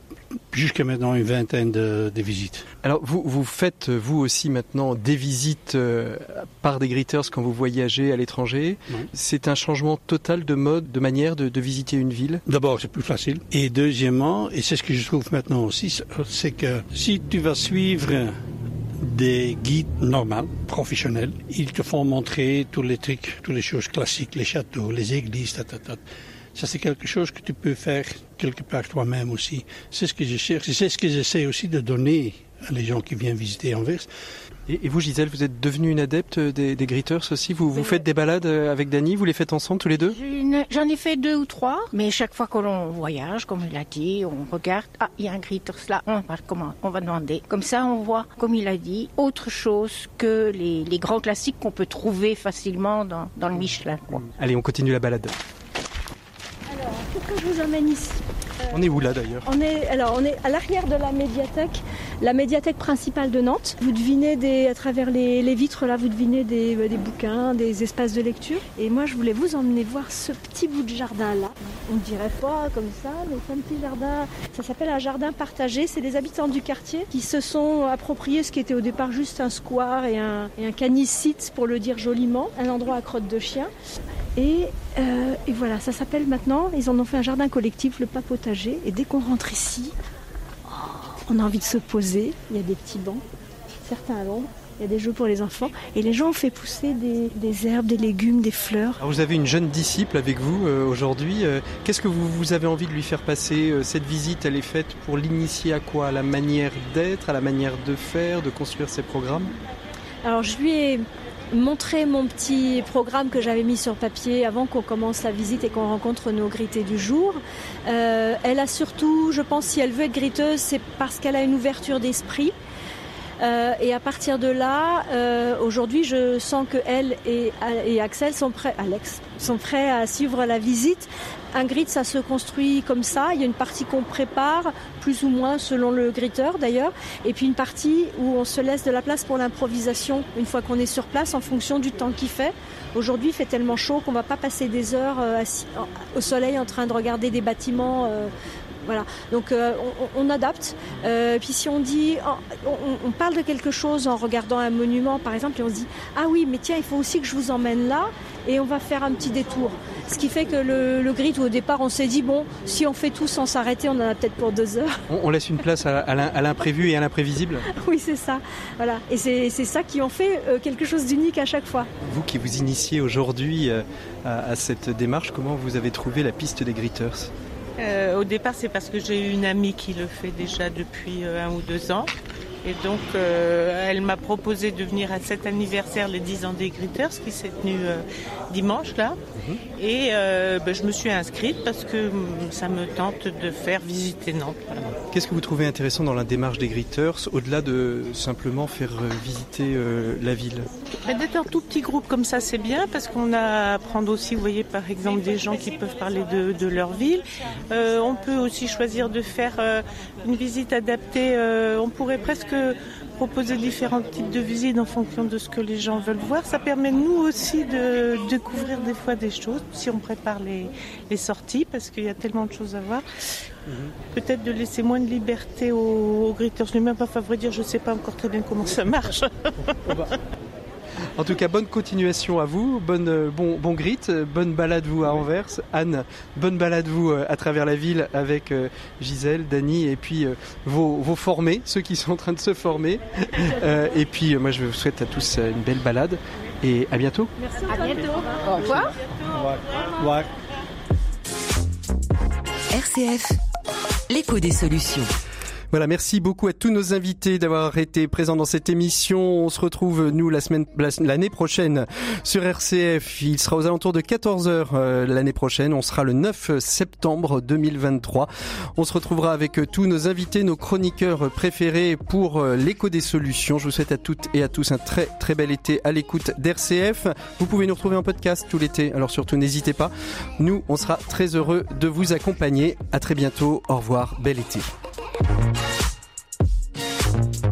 jusqu'à maintenant une vingtaine de, visites. Alors, vous, vous faites, vous aussi maintenant, des visites euh, par des greeters quand vous voyagez à l'étranger. C'est un changement total de mode, de manière de, de visiter une ville? D'abord, c'est plus facile. Et deuxièmement, et c'est ce que je trouve maintenant aussi, c'est que si tu vas suivre des guides normaux, professionnels. Ils te font montrer tous les trucs, toutes les choses classiques, les châteaux, les églises, ta, ta, ta. Ça, c'est quelque chose que tu peux faire quelque part toi-même aussi. C'est ce que je cherche. C'est ce que j'essaie aussi de donner les gens qui viennent visiter Anvers. Et, vous, Gisèle, vous êtes devenue une adepte des, des gritters aussi Vous, vous faites des balades euh, avec Dany Vous les faites ensemble tous les deux J'en ai fait deux ou trois, mais chaque fois que l'on voyage, comme il a dit, on regarde, ah, il y a un gritters là, on va, comment, on va demander. Comme ça, on voit, comme il a dit, autre chose que les, les grands classiques qu'on peut trouver facilement dans, dans le Michelin. Allez, on continue la balade. Alors, pourquoi je vous amène ici on est où là d'ailleurs On est alors on est à l'arrière de la médiathèque, la médiathèque principale de Nantes. Vous devinez des à travers les, vitres là, vous devinez des, euh, des, bouquins, des espaces de lecture. Et moi je voulais vous emmener voir ce petit bout de jardin là. On dirait pas comme ça, mais c'est un petit jardin. Ça s'appelle un jardin partagé. C'est les habitants du quartier qui se sont appropriés ce qui était au départ juste un square et un, canicite pour le dire joliment, un endroit à crotte de chien. Et, euh, et voilà, ça s'appelle maintenant. Ils en ont fait un jardin collectif, le et dès qu'on rentre ici, on a envie de se poser. Il y a des petits bancs, certains à l'ombre. Il y a des jeux pour les enfants. Et les gens ont fait pousser des, herbes, des légumes, des fleurs. vous avez une jeune disciple avec vous euh, aujourd'hui. Euh, qu'est-ce que vous, vous, avez envie de lui faire passer euh, Cette visite, elle est faite pour l'initier à quoi? À la manière d'être, à la manière de faire, de construire ses programmes? Alors je lui ai montrer mon petit programme que j'avais mis sur papier avant qu'on commence la visite et qu'on rencontre nos grittés du jour. Euh, elle a surtout, je pense, si elle veut être griteuse, c'est parce qu'elle a une ouverture d'esprit. Euh, et à partir de là, euh, aujourd'hui, je sens que elle et, Axel sont prêts, Alex, sont prêts à suivre la visite un grid, ça se construit comme ça. Il y a une partie qu'on prépare, plus ou moins selon le gritteur d'ailleurs, et puis une partie où on se laisse de la place pour l'improvisation une fois qu'on est sur place en fonction du temps qu'il fait. Aujourd'hui, il fait tellement chaud qu'on va pas passer des heures euh, au soleil en train de regarder des bâtiments voilà. Donc euh, on, adapte. Euh, puis si on dit, on, parle de quelque chose en regardant un monument, par exemple, et on se dit, ah oui, mais tiens, il faut aussi que je vous emmène là, et on va faire un petit détour. Ce qui fait que le, le grid, au départ, on s'est dit, bon, si on fait tout sans s'arrêter, on en a peut-être pour deux heures. On, laisse une place à, l'imprévu et à l'imprévisible Oui, c'est ça. Voilà. Et c'est ça qui en fait euh, quelque chose d'unique à chaque fois. Vous qui vous initiez aujourd'hui à, à cette démarche, comment vous avez trouvé la piste des Gritters euh, au départ, c'est parce que j'ai eu une amie qui le fait déjà depuis euh, un ou deux ans. Et donc, euh, elle m'a proposé de venir à cet anniversaire, les 10 ans des Gritters, qui s'est tenu dimanche, là. Mhm. Et ben, je me suis inscrite parce que hum, ça me tente de faire visiter Nantes. Qu'est-ce que vous trouvez intéressant dans la démarche des Gritters, au-delà de simplement faire visiter la ville? D'être un tout petit groupe comme ça, c'est bien parce qu'on a à prendre aussi, vous voyez, par exemple, des gens qui peuvent parler de, leur ville. Euh, on peut aussi choisir de faire euh, une visite adaptée. Euh, on pourrait presque proposer différents types de visites en fonction de ce que les gens veulent voir. Ça permet nous aussi de découvrir des fois des choses si on prépare les, sorties parce qu'il y a tellement de choses à voir. Mhm. Peut-être de laisser moins de liberté aux, aux gritteurs. Je n'ai même pas favori dire, je ne sais pas encore très bien comment ça marche. En tout cas, bonne continuation à vous, bonne, euh, bon, bon grit, euh, bonne balade vous à Anvers. Anne, bonne balade vous euh, à travers la ville avec Gisèle, Dany et puis vos, vos, formés, ceux qui sont en train de se former. et puis moi, je vous souhaite à tous une belle balade et à bientôt. Merci. À bientôt. Au revoir. Au revoir. RCF, l'écho des solutions. Voilà, merci beaucoup à tous nos invités d'avoir été présents dans cette émission. On se retrouve, nous, la semaine, l'année prochaine sur RCF. Il sera aux alentours de 14h euh, l'année prochaine. On sera le 9 septembre 2023. On se retrouvera avec tous nos invités, nos chroniqueurs préférés pour euh, l'écho des solutions. Je vous souhaite à toutes et à tous un très, très bel été à l'écoute d'RCF. Vous pouvez nous retrouver en podcast tout l'été. Alors surtout, n'hésitez pas. Nous, on sera très heureux de vous accompagner. À très bientôt. Au revoir. Bel été. Thank you.